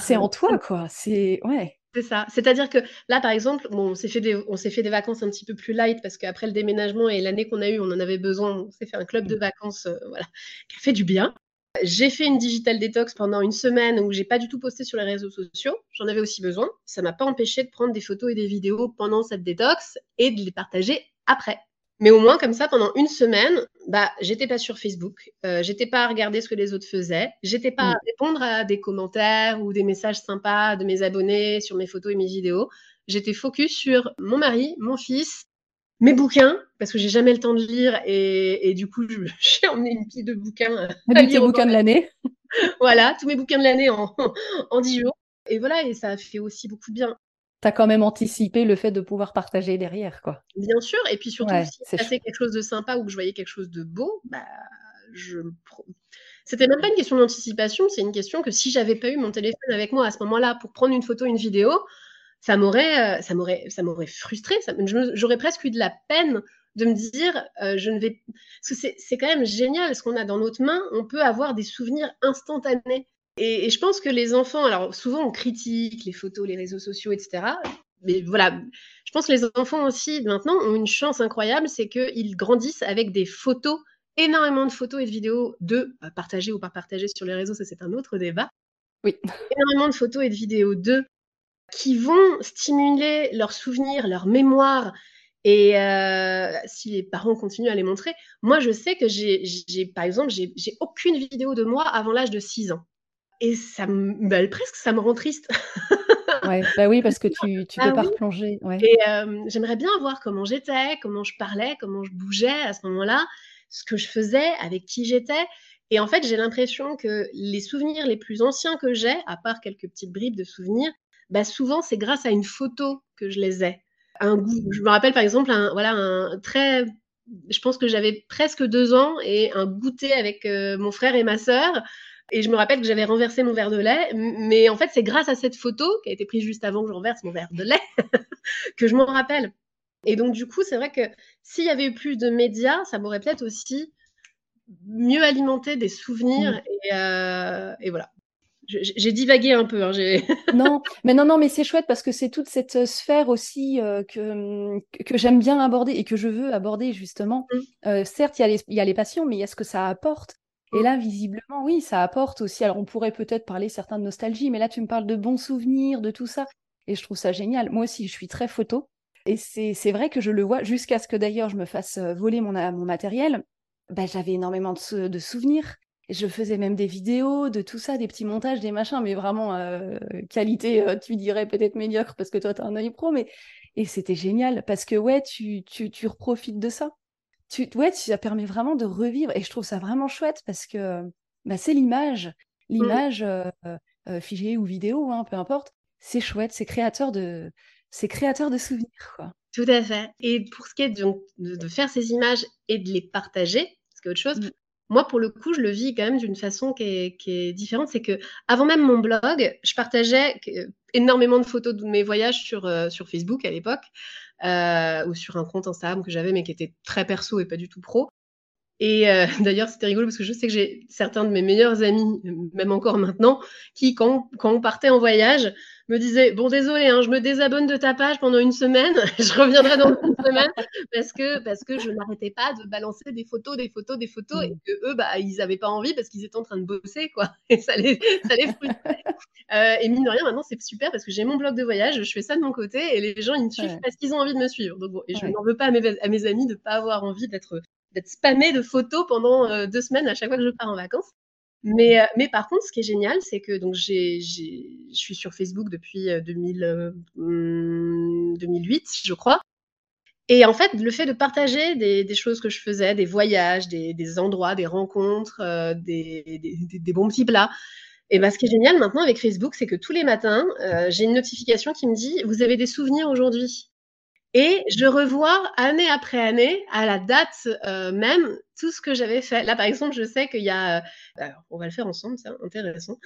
C'est en toi, quoi. C'est ouais. C'est ça. C'est-à-dire que là, par exemple, bon, on s'est fait, des, on s'est fait des vacances un petit peu plus light parce qu'après le déménagement et l'année qu'on a eue, on en avait besoin. On s'est fait un club de vacances, euh, voilà, qui a fait du bien. J'ai fait une digital detox pendant une semaine où j'ai pas du tout posté sur les réseaux sociaux. J'en avais aussi besoin. Ça m'a pas empêché de prendre des photos et des vidéos pendant cette détox et de les partager après. Mais au moins, comme ça, pendant une semaine, bah, j'étais pas sur Facebook, euh, j'étais pas à regarder ce que les autres faisaient, j'étais pas à mm. répondre à des commentaires ou des messages sympas de mes abonnés sur mes photos et mes vidéos. J'étais focus sur mon mari, mon fils, mes bouquins, parce que j'ai jamais le temps de lire et, du coup, j'ai emmené une pile de bouquins. Tous tes bouquins de l'année. voilà, tous mes bouquins de l'année en, en 10 jours. Et voilà, et ça a fait aussi beaucoup de bien tu as quand même anticipé le fait de pouvoir partager derrière, quoi. Bien sûr, et puis surtout, si passait quelque chose de sympa ou que je voyais quelque chose de beau, bah, je... C'était même pas une question d'anticipation, c'est une question que si j'avais pas eu mon téléphone avec moi à ce moment-là pour prendre une photo, une vidéo, ça m'aurait, euh, ça m'aurait, ça m'aurait frustré. J'aurais presque eu de la peine de me dire, euh, je ne vais, parce que c'est quand même génial ce qu'on a dans notre main. On peut avoir des souvenirs instantanés. Et, je pense que les enfants, alors souvent on critique les photos, les réseaux sociaux, etc. Mais voilà, je pense que les enfants aussi maintenant ont une chance incroyable, c'est qu'ils grandissent avec des photos, énormément de photos et de vidéos de bah, partager ou pas partager sur les réseaux, ça c'est un autre débat. Oui. Énormément de photos et de vidéos d'eux qui vont stimuler leurs souvenirs, leur mémoire. Et euh, si les parents continuent à les montrer, moi je sais que j'ai, par exemple, j'ai aucune vidéo de moi avant l'âge de 6 ans et ça me, bah, presque ça me rend triste. ouais, bah oui, parce que tu, tu peux pas replonger. Et j'aimerais bien voir comment j'étais, comment je parlais, comment je bougeais à ce moment-là, ce que je faisais, avec qui j'étais. Et en fait, j'ai l'impression que les souvenirs les plus anciens que j'ai, à part quelques petites bribes de souvenirs, bah souvent c'est grâce à une photo que je les ai. Un goût. Je me rappelle par exemple un, voilà, un très je pense que j'avais presque deux ans et un goûter avec mon frère et ma sœur et je me rappelle que j'avais renversé mon verre de lait, mais en fait, c'est grâce à cette photo qui a été prise juste avant que je renverse mon verre de lait que je m'en rappelle. Et donc, du coup, c'est vrai que s'il y avait eu plus de médias, ça m'aurait peut-être aussi mieux alimenté des souvenirs. Et, euh, et, voilà. J'ai divagué un peu. Hein, non, mais non, non, mais c'est chouette parce que c'est toute cette euh, sphère aussi euh, que, que j'aime bien aborder et que je veux aborder justement. Mmh. certes, il y, y, a les passions, mais il y a ce que ça apporte. Et là, visiblement, oui, ça apporte aussi. Alors, on pourrait peut-être parler certains de nostalgie, mais là, tu me parles de bons souvenirs, de tout ça. Et je trouve ça génial. Moi aussi, je suis très photo. Et c'est vrai que je le vois, jusqu'à ce que d'ailleurs je me fasse euh, voler mon, mon matériel. Bah, J'avais énormément de, de, souvenirs. je faisais même des vidéos de tout ça, des petits montages, des machins, mais vraiment euh, qualité, euh, tu dirais peut-être médiocre parce que toi, tu as un œil pro, mais et c'était génial parce que ouais, tu, tu, tu reprofites de ça. Tu, ouais, ça permet vraiment de revivre et je trouve ça vraiment chouette parce que bah, c'est l'image, l'image mmh. figée ou vidéo, hein, peu importe. C'est chouette, c'est créateur de, c'est créateur de souvenirs, quoi. Tout à fait. Et pour ce qui est de, de, faire ces images et de les partager, c'est autre chose. Mmh. Moi, pour le coup, je le vis quand même d'une façon qui est, qui est différente. C'est que avant même mon blog, je partageais énormément de photos de mes voyages sur, sur Facebook à l'époque, ou sur un compte Instagram que j'avais, mais qui était très perso et pas du tout pro. Et euh, d'ailleurs, c'était rigolo parce que je sais que j'ai certains de mes meilleurs amis, même encore maintenant, qui, quand, quand on partait en voyage, me disaient Bon, désolé, hein, je me désabonne de ta page pendant une semaine, je reviendrai dans une semaine, parce que, parce que je n'arrêtais pas de balancer des photos, des photos, des photos, et que eux, bah, ils n'avaient pas envie parce qu'ils étaient en train de bosser, quoi. Et ça les, ça les frustrait. Euh, et mine de rien, maintenant, c'est super parce que j'ai mon blog de voyage, je fais ça de mon côté, et les gens, ils me suivent parce qu'ils ont envie de me suivre. Donc, bon, et je n'en veux pas à mes, à mes amis de ne pas avoir envie d'être d'être de photos pendant euh, deux semaines à chaque fois que je pars en vacances. Mais, euh, mais par contre, ce qui est génial, c'est que donc je suis sur Facebook depuis 2000, 2008, euh, je crois. Et en fait, le fait de partager des, choses que je faisais, des voyages, des, endroits, des rencontres, des, des, bons petits plats, et ben, ce qui est génial maintenant avec Facebook, c'est que tous les matins, j'ai une notification qui me dit Vous avez des souvenirs aujourd'hui? Et je revois année après année, à la date euh, même, tout ce que j'avais fait. Là, par exemple, je sais qu'il y a. Euh, alors, on va le faire ensemble, c'est intéressant.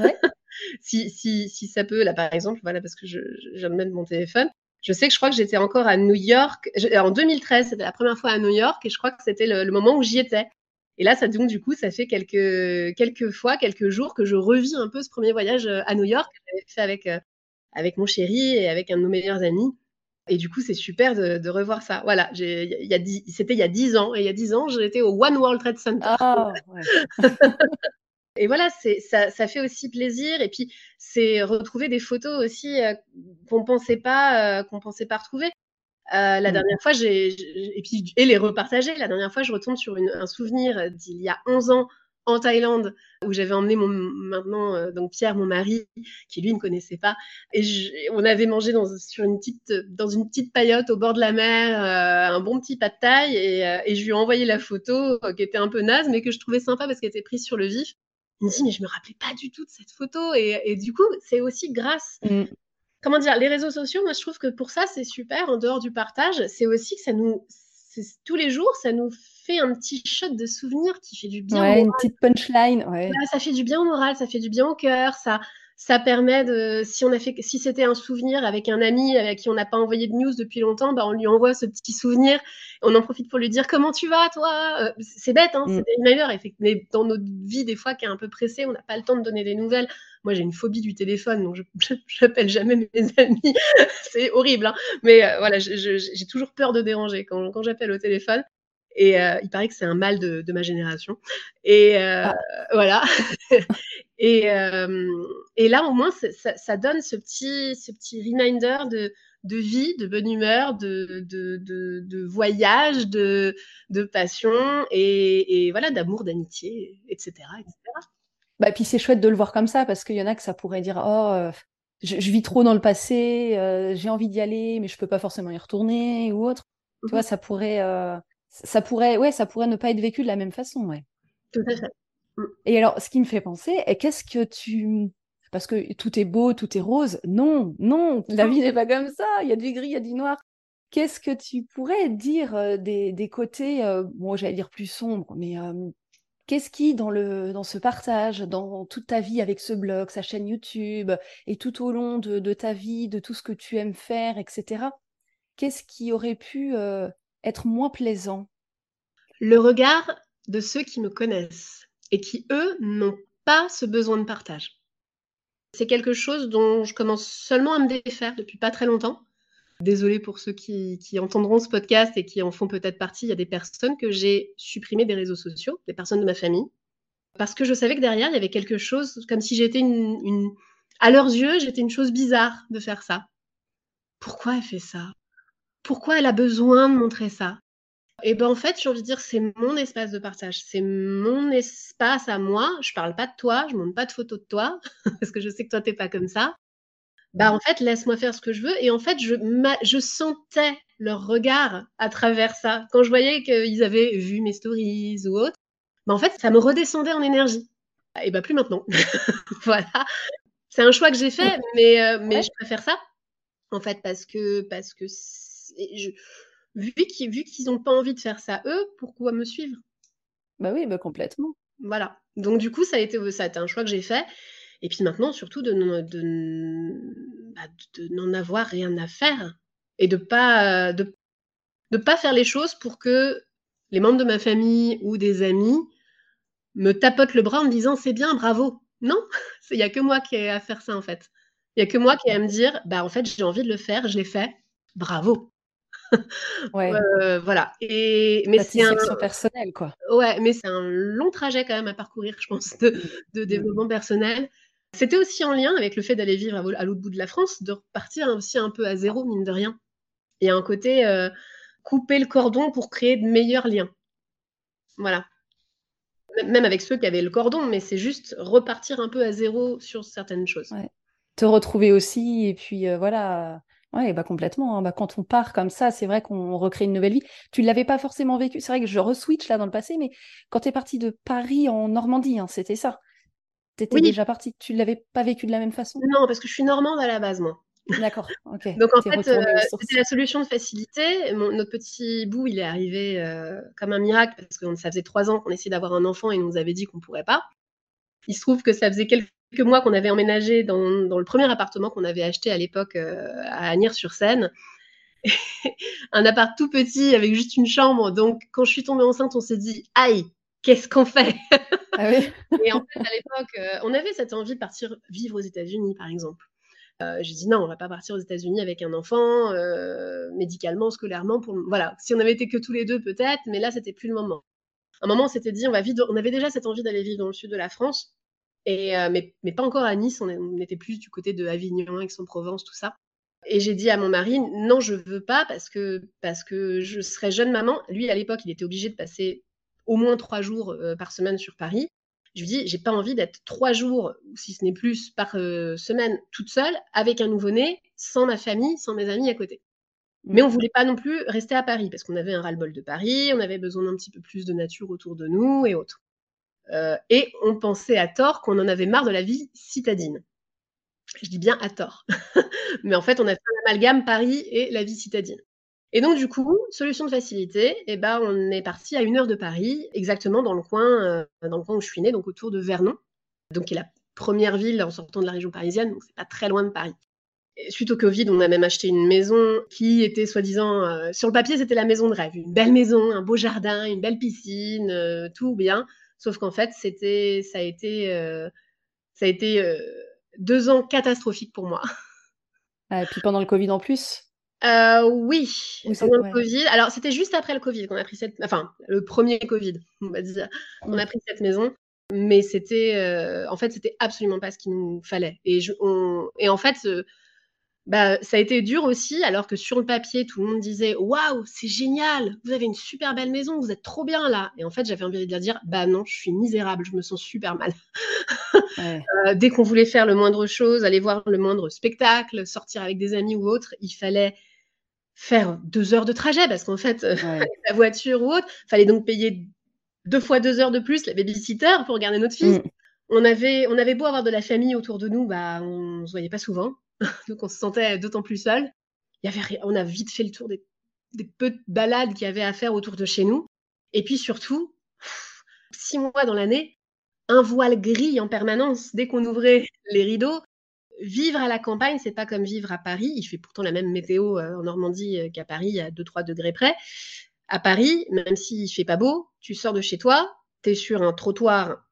Ouais. si, si, si ça peut, là, par exemple, voilà, parce que je, je mettre mon téléphone. Je sais que je crois que j'étais encore à New York. en 2013, c'était la première fois à New York et je crois que c'était le, moment où j'y étais. Et là, ça, donc, du coup, ça fait quelques, quelques fois, quelques jours que je revis un peu ce premier voyage euh, à New York que j'avais fait avec, avec mon chéri et avec un de nos meilleurs amis. Et du coup, c'est super de, revoir ça. Voilà, c'était il y a dix ans. Et il y a dix ans, j'étais au One World Trade Center. Ah, ouais. et voilà, ça, ça fait aussi plaisir. Et puis, c'est retrouver des photos aussi euh, qu'on pensait pas, euh, qu'on pensait pas retrouver. Euh, la mmh. dernière fois, j'ai, et puis et les repartager. La dernière fois, je retourne sur un souvenir d'il y a 11 ans en Thaïlande où j'avais emmené mon maintenant euh, donc Pierre mon mari qui lui ne connaissait pas. Et on avait mangé dans sur une petite dans une petite paillote au bord de la mer euh, un bon petit pas de taille. Et, euh, et, je lui ai envoyé la photo qui était un peu naze mais que je trouvais sympa parce qu'elle était prise sur le vif. Il me dit mais je me rappelais pas du tout de cette photo. Et, et du coup c'est aussi grâce mmh. comment dire les réseaux sociaux moi je trouve que pour ça c'est super en dehors du partage. C'est aussi que ça nous tous les jours ça nous fait un petit shot de souvenir qui fait du bien. Ouais, une petite punchline. Ouais. ça fait du bien au moral, ça fait du bien au cœur, ça, ça permet de, si on a fait, si c'était un souvenir avec un ami avec qui on n'a pas envoyé de news depuis longtemps, bah on lui envoie ce petit souvenir. On en profite pour lui dire comment tu vas, toi? Euh, c'est bête, hein, mm. c'est meilleur. Mais dans notre vie, des fois, qui est un peu pressée, on n'a pas le temps de donner des nouvelles. Moi, j'ai une phobie du téléphone, donc je n'appelle jamais mes amis. c'est horrible, hein. mais euh, voilà, j'ai toujours peur de déranger quand, quand j'appelle au téléphone. Et euh, il paraît que c'est un mal de, de ma génération. Et euh, ah. voilà. et, euh, et, là, au moins, ça, ça, donne ce petit, ce petit reminder de, de vie, de bonne humeur, de, de, de voyage, de, passion et, et voilà, d'amour, d'amitié, etc. etc. Bah, puis c'est chouette de le voir comme ça parce qu'il y en a que ça pourrait dire Oh, je, vis trop dans le passé, j'ai envie d'y aller, mais je peux pas forcément y retourner ou autre. Tu vois, mmh ça pourrait ça pourrait, ouais, ça pourrait ne pas être vécu de la même façon, ouais. Tout à fait. Mmh. Et alors, ce qui me fait penser, est qu'est-ce que tu, parce que tout est beau, tout est rose. Non, non, la vie n'est pas comme ça. Il y a du gris, il y a du noir. Qu'est-ce que tu pourrais dire euh, des, des, côtés, euh, bon, j'allais dire plus sombres, mais euh, qu'est-ce qui, dans, le, dans ce partage, dans toute ta vie avec ce blog, sa chaîne YouTube, et tout au long de, de ta vie, de tout ce que tu aimes faire, etc., qu'est-ce qui aurait pu être moins plaisant Le regard de ceux qui me connaissent et qui, eux, n'ont pas ce besoin de partage. C'est quelque chose dont je commence seulement à me défaire depuis pas très longtemps. Désolée pour ceux qui, entendront ce podcast et qui en font peut-être partie. Il y a des personnes que j'ai supprimées des réseaux sociaux, des personnes de ma famille, parce que je savais que derrière, il y avait quelque chose, comme si j'étais une... À leurs yeux, j'étais une chose bizarre de faire ça. Pourquoi elle fait ça? Pourquoi elle a besoin de montrer ça? Et ben en fait, j'ai envie de dire, c'est mon espace de partage, c'est mon espace à moi. Je parle pas de toi, je montre pas de photos de toi, parce que je sais que toi t'es pas comme ça. Bah en fait, laisse-moi faire ce que je veux. Et en fait, je, je sentais leur regard à travers ça. Quand je voyais qu'ils avaient vu mes stories ou autre, bah en fait, ça me redescendait en énergie. Et bah plus maintenant. voilà. C'est un choix que j'ai fait, mais, euh, mais je préfère ça, en fait, parce que, parce que je, vu qu'ils vu qu'ils n'ont pas envie de faire ça eux, pourquoi me suivre? Bah oui, bah complètement. Voilà. Donc du coup, ça a été, ça a été un choix que j'ai fait. Et puis maintenant, surtout de, bah, n'en avoir rien à faire et de pas de, de pas faire les choses pour que les membres de ma famille ou des amis me tapotent le bras en me disant c'est bien, bravo. Non, il n'y a que moi qui ai à faire ça en fait. Il n'y a que moi qui ai à me dire bah en fait j'ai envie de le faire, je l'ai fait, bravo. Ouais. Euh, voilà. Et mais c'est un personnel quoi. Ouais, mais c'est un long trajet quand même à parcourir, je pense, de, de mmh. développement personnel. C'était aussi en lien avec le fait d'aller vivre à l'autre bout de la France, de repartir aussi un peu à zéro, mine de rien. Et un côté euh, couper le cordon pour créer de meilleurs liens. Voilà. Même avec ceux qui avaient le cordon, mais c'est juste repartir un peu à zéro sur certaines choses. Te retrouver aussi, et puis euh, voilà, oui, bah complètement. Hein. Bah, quand on part comme ça, c'est vrai qu'on recrée une nouvelle vie. Tu ne l'avais pas forcément vécu. C'est vrai que je reswitch là dans le passé, mais quand tu es parti de Paris en Normandie, hein, c'était ça. Tu étais déjà parti. Tu ne l'avais pas vécu de la même façon? Non, parce que je suis normande à la base, moi. D'accord, ok. Donc en fait, euh, c'était la solution de facilité. notre petit bout, il est arrivé euh, comme un miracle parce que ça faisait trois ans qu'on essayait d'avoir un enfant et nous avait dit qu'on ne pourrait pas. Il se trouve que ça faisait quelques mois qu'on avait emménagé dans, le premier appartement qu'on avait acheté à l'époque euh, à Agnières-sur-Seine. un appart tout petit avec juste une chambre. Donc, quand je suis tombée enceinte, on s'est dit aïe, qu'est-ce qu'on fait? Ah Et en fait, à l'époque, euh, on avait cette envie de partir vivre aux États-Unis, par exemple. Euh, j'ai dit non, on va pas partir aux États-Unis avec un enfant, médicalement, scolairement. Pour... Voilà, si on avait été que tous les deux, peut-être, mais là, c'était plus le moment. À un moment, on s'était dit, on va vivre. On avait déjà cette envie d'aller vivre dans le sud de la France. Euh, mais, pas encore à Nice, on, était plus du côté de Avignon, Aix-en-Provence, tout ça. Et j'ai dit à mon mari, non, je veux pas parce que, parce que je serais jeune maman. Lui, à l'époque, il était obligé de passer au moins trois jours euh, par semaine sur Paris. Je lui dis, j'ai pas envie d'être trois jours, ou si ce n'est plus, par euh, semaine toute seule, avec un nouveau-né, sans ma famille, sans mes amis à côté. Mais on voulait pas non plus rester à Paris parce qu'on avait un ras-le-bol de Paris, on avait besoin d'un petit peu plus de nature autour de nous et autres. Euh, et on pensait à tort qu'on en avait marre de la vie citadine. Je dis bien à tort. Mais en fait, on a fait un amalgame Paris et la vie citadine. Et donc, du coup, solution de facilité, eh ben, on est parti à une heure de Paris, exactement dans le coin, euh, dans le coin où je suis née, donc autour de Vernon, donc qui est la première ville en sortant de la région parisienne, donc c'est pas très loin de Paris. suite au Covid, on a même acheté une maison qui était soi-disant, euh, sur le papier, c'était la maison de rêve, une belle maison, un beau jardin, une belle piscine, tout bien. Sauf qu'en fait, c'était, ça a été, euh, ça a été euh, deux ans catastrophiques pour moi. Ah, et puis pendant le Covid en plus? Euh, Oui, pendant le Covid. Alors, c'était juste après le Covid qu'on a pris cette. Enfin, le premier Covid, on va dire. On a pris cette maison. Mais c'était. en fait, c'était absolument pas ce qu'il nous fallait. Et, je, et en fait bah, ça a été dur aussi, alors que sur le papier, tout le monde disait Waouh, c'est génial, vous avez une super belle maison, vous êtes trop bien là. Et en fait, j'avais envie de leur dire Bah non, je suis misérable, je me sens super mal. Euh, dès qu'on voulait faire le moindre chose, aller voir le moindre spectacle, sortir avec des amis ou autre, il fallait faire deux heures de trajet parce qu'en fait, euh, la voiture ou autre, fallait donc payer deux fois deux heures de plus la babysitter pour garder notre fille. Mm. On avait, on avait beau avoir de la famille autour de nous, bah, on ne se voyait pas souvent. donc on se sentait d'autant plus seul. Il y avait, on a vite fait le tour des, des peu de balades qu'il y avait à faire autour de chez nous. Et puis surtout, six mois dans l'année, un voile gris en permanence dès qu'on ouvrait les rideaux. Vivre à la campagne, c'est pas comme vivre à Paris. Il fait pourtant la même météo euh, en Normandie euh, qu'à Paris, à 2-3 degrés près. À Paris, même s'il fait pas beau, tu sors de chez toi, tu es sur un trottoir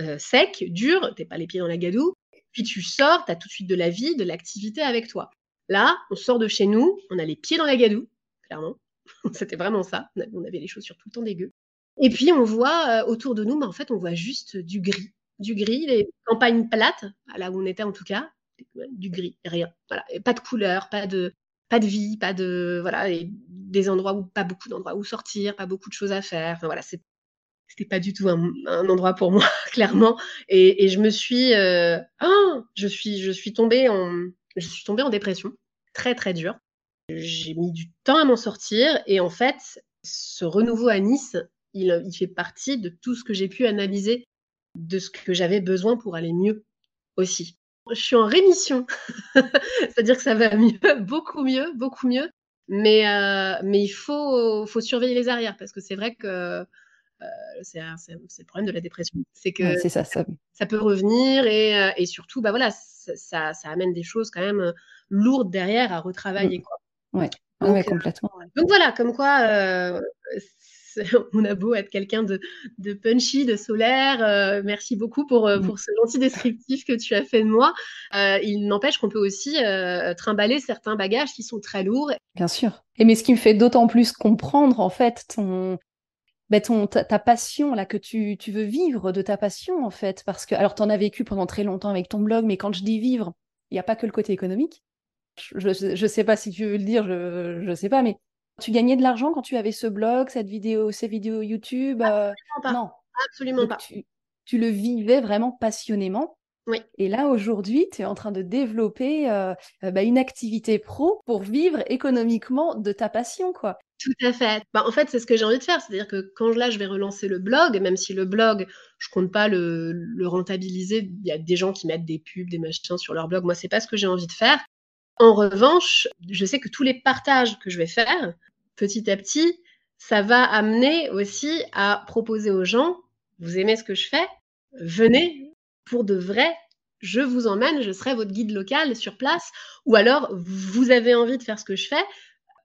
euh, sec, dur, t'es pas les pieds dans la gadoue, puis tu sors, tu as tout de suite de la vie, de l'activité avec toi. Là, on sort de chez nous, on a les pieds dans la gadoue, clairement. C'était vraiment ça. On avait les chaussures tout le temps dégueu. Et puis on voit euh, autour de nous, mais en fait, on voit juste du gris. Du gris, les campagnes plates, là où on était en tout cas, du gris, rien. Voilà. pas de couleur, pas de, pas de vie, pas de. Voilà. des endroits où pas beaucoup d'endroits où sortir, pas beaucoup de choses à faire. Voilà, c'était pas du tout un, endroit pour moi, clairement. Et, je me suis, euh, ah, je suis, je suis tombée en, je suis tombée en dépression, très très dure. J'ai mis du temps à m'en sortir et en fait, ce renouveau à Nice, il, fait partie de tout ce que j'ai pu analyser de ce que j'avais besoin pour aller mieux aussi. Je suis en rémission, c'est-à-dire que ça va mieux, beaucoup mieux, beaucoup mieux. Mais, euh, mais il faut, faut surveiller les arrières parce que c'est vrai que c'est le problème de la dépression. C'est que ça, ça. ça, peut revenir et, euh, et surtout, bah voilà, ça, ça, amène des choses quand même lourdes derrière à retravailler. Mmh. Quoi. Ouais. ouais, complètement. Donc voilà, comme quoi, on a beau être quelqu'un de, punchy, de solaire. Euh, merci beaucoup pour, euh, mm. pour ce gentil descriptif que tu as fait de moi. Euh, il n'empêche qu'on peut aussi trimballer certains bagages qui sont très lourds. Bien sûr. Et mais ce qui me fait d'autant plus comprendre en fait ton, ben ton, ta, passion, là, que tu, tu, veux vivre de ta passion, en fait. Parce que, alors, tu en as vécu pendant très longtemps avec ton blog, mais quand je dis vivre, il n'y a pas que le côté économique. Je ne sais pas si tu veux le dire, je ne sais pas, mais tu gagnais de l'argent quand tu avais ce blog, cette vidéo, ces vidéos YouTube euh, Absolument pas. Non. Absolument pas. Tu, le vivais vraiment passionnément. Oui. Et là, aujourd'hui, tu es en train de développer euh, euh, bah, une activité pro pour vivre économiquement de ta passion, quoi. Tout à fait. Bah, en fait, c'est ce que j'ai envie de faire. C'est-à-dire que quand là, je vais relancer le blog, même si le blog, je compte pas le, le rentabiliser, il y a des gens qui mettent des pubs, des machins sur leur blog. Moi, c'est pas ce que j'ai envie de faire. En revanche, je sais que tous les partages que je vais faire, petit à petit, ça va amener aussi à proposer aux gens, vous aimez ce que je fais, venez pour de vrai, je vous emmène, je serai votre guide local sur place, ou alors vous avez envie de faire ce que je fais,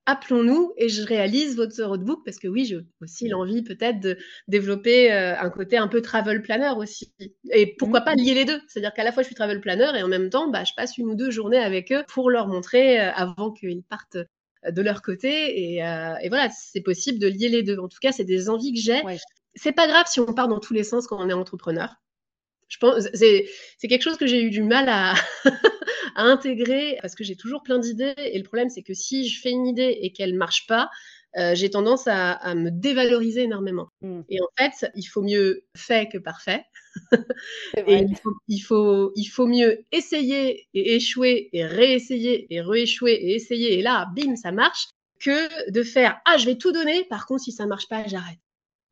appelons-nous et je réalise votre roadbook parce que oui, j'ai aussi l'envie peut-être de développer euh, un côté un peu travel planner aussi. Et pourquoi pas lier les deux? C'est-à-dire qu'à la fois je suis travel planner et en même temps, bah, je passe une ou deux journées avec eux pour leur montrer euh, avant qu'ils partent de leur côté. Et, euh, et voilà, c'est possible de lier les deux. En tout cas, c'est des envies que j'ai. C'est pas grave si on part dans tous les sens quand on est entrepreneur. Je pense c'est quelque chose que j'ai eu du mal à, à intégrer parce que j'ai toujours plein d'idées et le problème c'est que si je fais une idée et qu'elle marche pas, euh, j'ai tendance à, à, me dévaloriser énormément. Mmh. Et en fait, il faut mieux fait que parfait. et il faut, il faut, il, faut, mieux essayer et échouer et réessayer et rééchouer et essayer et là, bim, ça marche, que de faire ah je vais tout donner, par contre si ça marche pas, j'arrête.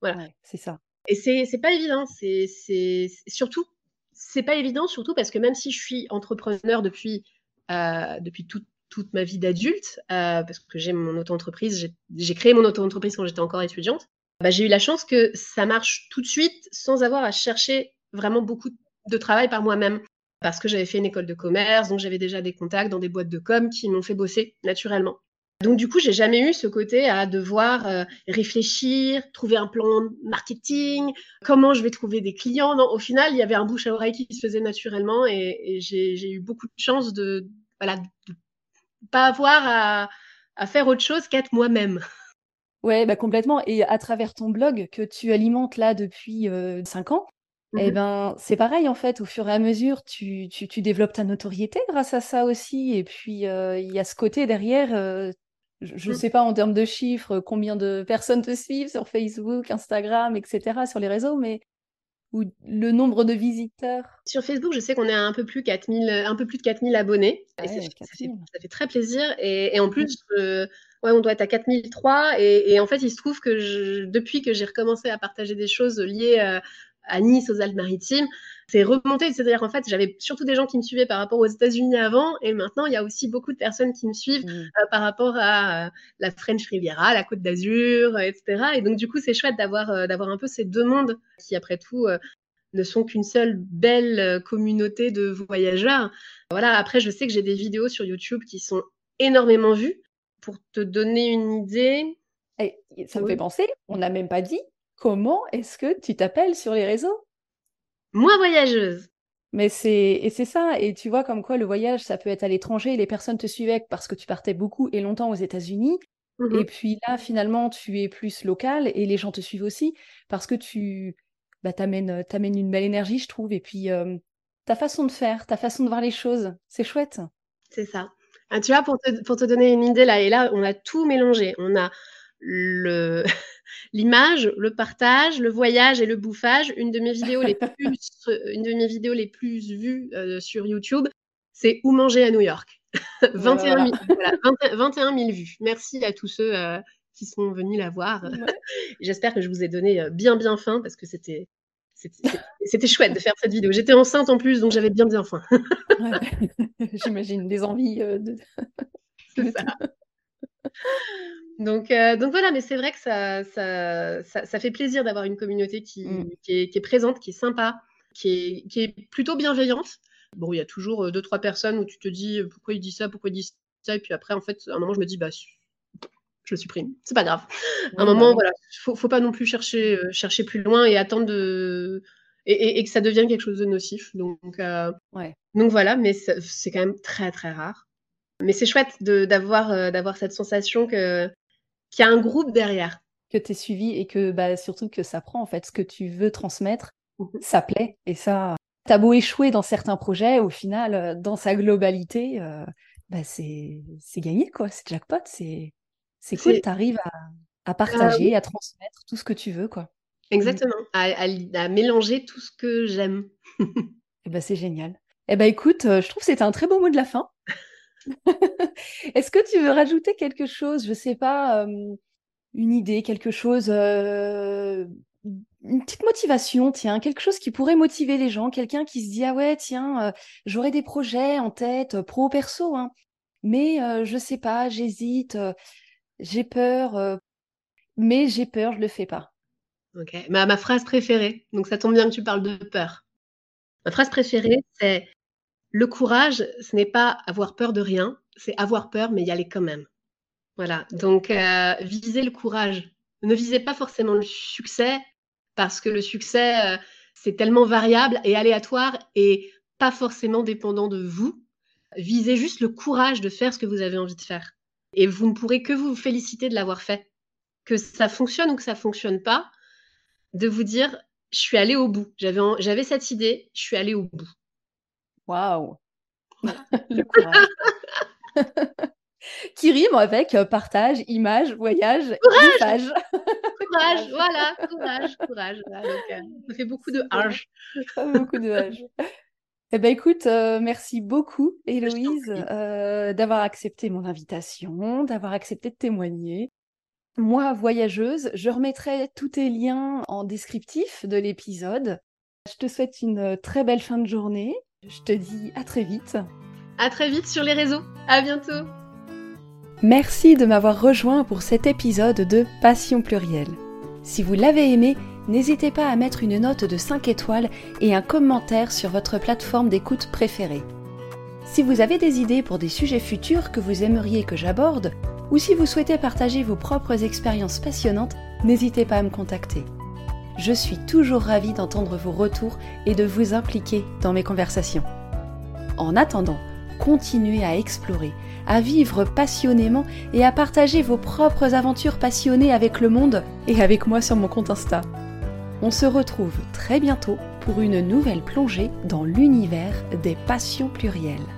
Voilà, c'est ça. Et c'est pas évident, c'est c'est surtout c'est pas évident surtout parce que même si je suis entrepreneur depuis euh, depuis toute toute ma vie d'adulte, euh, parce que j'ai mon auto-entreprise, j'ai créé mon auto-entreprise quand j'étais encore étudiante. Bah, j'ai eu la chance que ça marche tout de suite sans avoir à chercher vraiment beaucoup de travail par moi-même parce que j'avais fait une école de commerce, donc j'avais déjà des contacts dans des boîtes de com qui m'ont fait bosser naturellement. Donc du coup, j'ai jamais eu ce côté à devoir euh, réfléchir, trouver un plan marketing, comment je vais trouver des clients. Non, au final, il y avait un bouche à oreille qui se faisait naturellement et, j'ai eu beaucoup de chance de voilà de pas avoir à, à faire autre chose qu'être moi-même. Ouais, bah complètement. Et à travers ton blog que tu alimentes là depuis euh, 5 ans, eh mmh ben, c'est pareil, en fait, au fur et à mesure, tu, tu, tu développes ta notoriété grâce à ça aussi. Et puis, il y a ce côté derrière, je ne mmh. sais pas en termes de chiffres combien de personnes te suivent sur Facebook, Instagram, etc., sur les réseaux, mais ou le nombre de visiteurs? Sur Facebook, je sais qu'on est à un peu plus, 4000, un peu plus de 4000 abonnés. ça, fait, très plaisir. Et, en plus, mmh. ouais, on doit être à 4003. Et, et en fait, il se trouve que depuis que j'ai recommencé à partager des choses liées à Nice, aux Alpes-Maritimes, c'est remonté. C'est-à-dire qu'en fait, j'avais surtout des gens qui me suivaient par rapport aux États-Unis avant, et maintenant, il y a aussi beaucoup de personnes qui me suivent mmh. euh, par rapport à euh, la French Riviera, la Côte d'Azur, etc. Et donc, du coup, c'est chouette d'avoir euh, d'avoir un peu ces deux mondes qui, après tout, ne sont qu'une seule belle communauté de voyageurs. Voilà. Après, je sais que j'ai des vidéos sur YouTube qui sont énormément vues. Pour te donner une idée. Et ça me fait penser, on n'a même pas dit comment est-ce que tu t'appelles sur les réseaux? Moi voyageuse. Mais c'est et c'est ça et tu vois comme quoi le voyage ça peut être à l'étranger les personnes te suivaient parce que tu partais beaucoup et longtemps aux États-Unis. Mmh et puis là finalement tu es plus local et les gens te suivent aussi parce que tu bah, t'amènes t'amènes une belle énergie je trouve et puis ta façon de faire ta façon de voir les choses c'est chouette. C'est ça. Ah, tu vois, pour te, pour te donner une idée, là, et là, on a tout mélangé. On a l'image, le partage, le voyage et le bouffage. Une de mes vidéos les plus, une de mes vidéos les plus vues euh, sur YouTube, c'est Où manger à New York. 21, 000, voilà, 21 000 vues. Merci à tous ceux euh, qui sont venus la voir. J'espère que je vous ai donné euh, bien bien faim parce que c'était c'était chouette de faire cette vidéo. J'étais enceinte en plus, donc j'avais bien bien faim. J'imagine des envies de. C'est ça. Donc, euh, donc voilà, mais c'est vrai que ça, ça, ça, fait plaisir d'avoir une communauté qui, qui, est, qui, est, présente, qui est sympa, qui est, qui est plutôt bienveillante. Bon, il y a toujours deux, trois personnes où tu te dis pourquoi il dit ça, pourquoi il dit ça, et puis après, en fait, à un moment, je me dis, bah, je supprime. C'est pas grave. À un moment, voilà, faut, faut pas non plus chercher, euh, chercher plus loin et attendre de. Et, et, que ça devienne quelque chose de nocif. Donc, euh, ouais. donc voilà, mais c'est quand même très très rare. Mais c'est chouette d'avoir euh, d'avoir cette sensation que qu'il y a un groupe derrière. Que tu es suivi et que bah, surtout que ça prend en fait ce que tu veux transmettre, mmh ça plaît. Et ça, t'as beau échouer dans certains projets, au final, dans sa globalité, bah, c'est gagné quoi. C'est jackpot, c'est c'est cool, tu arrives à, à, bah partager, à transmettre tout ce que tu veux, quoi. Mmh. Exactement, à, à, mélanger tout ce que j'aime. Et eh ben, c'est génial. Eh ben, écoute, euh, je trouve que c'était un très beau mot de la fin. Est-ce que tu veux rajouter quelque chose Je sais pas, une idée, quelque chose, une petite motivation, tiens, quelque chose qui pourrait motiver les gens, quelqu'un qui se dit ah ouais, tiens, j'aurais des projets en tête, pro perso, hein, mais je sais pas, j'hésite j'ai peur, mais j'ai peur, je le fais pas. Ok. Ma, ma phrase préférée, donc ça tombe bien que tu parles de peur. Ma phrase préférée, c'est le courage, ce n'est pas avoir peur de rien, c'est avoir peur, mais y aller quand même. Voilà. Donc, euh, visez le courage. Ne visez pas forcément le succès, parce que le succès, euh, c'est tellement variable et aléatoire et pas forcément dépendant de vous. Visez juste le courage de faire ce que vous avez envie de faire. Et vous ne pourrez que vous féliciter de l'avoir fait. Que ça fonctionne ou que ça fonctionne pas, de vous dire, je suis allée au bout. J'avais, cette idée, je suis allée au bout. Waouh Le courage. Qui rime avec euh, partage, image, voyage, courage. courage, voilà, courage, courage. Euh, ça fait beaucoup de âge. beaucoup de âge. Eh ben écoute, euh, merci beaucoup Héloïse euh, d'avoir accepté mon invitation, d'avoir accepté de témoigner. Moi, voyageuse, je remettrai tous tes liens en descriptif de l'épisode. Je te souhaite une très belle fin de journée. Je te dis à très vite. À très vite sur les réseaux. À bientôt. Merci de m'avoir rejoint pour cet épisode de Passion plurielle. Si vous l'avez aimé, n'hésitez pas à mettre une note de 5 étoiles et un commentaire sur votre plateforme d'écoute préférée. Si vous avez des idées pour des sujets futurs que vous aimeriez que j'aborde, ou si vous souhaitez partager vos propres expériences passionnantes, n'hésitez pas à me contacter. Je suis toujours ravie d'entendre vos retours et de vous impliquer dans mes conversations. En attendant, continuez à explorer, à vivre passionnément et à partager vos propres aventures passionnées avec le monde et avec moi sur mon compte Insta. On se retrouve très bientôt pour une nouvelle plongée dans l'univers des passions plurielles.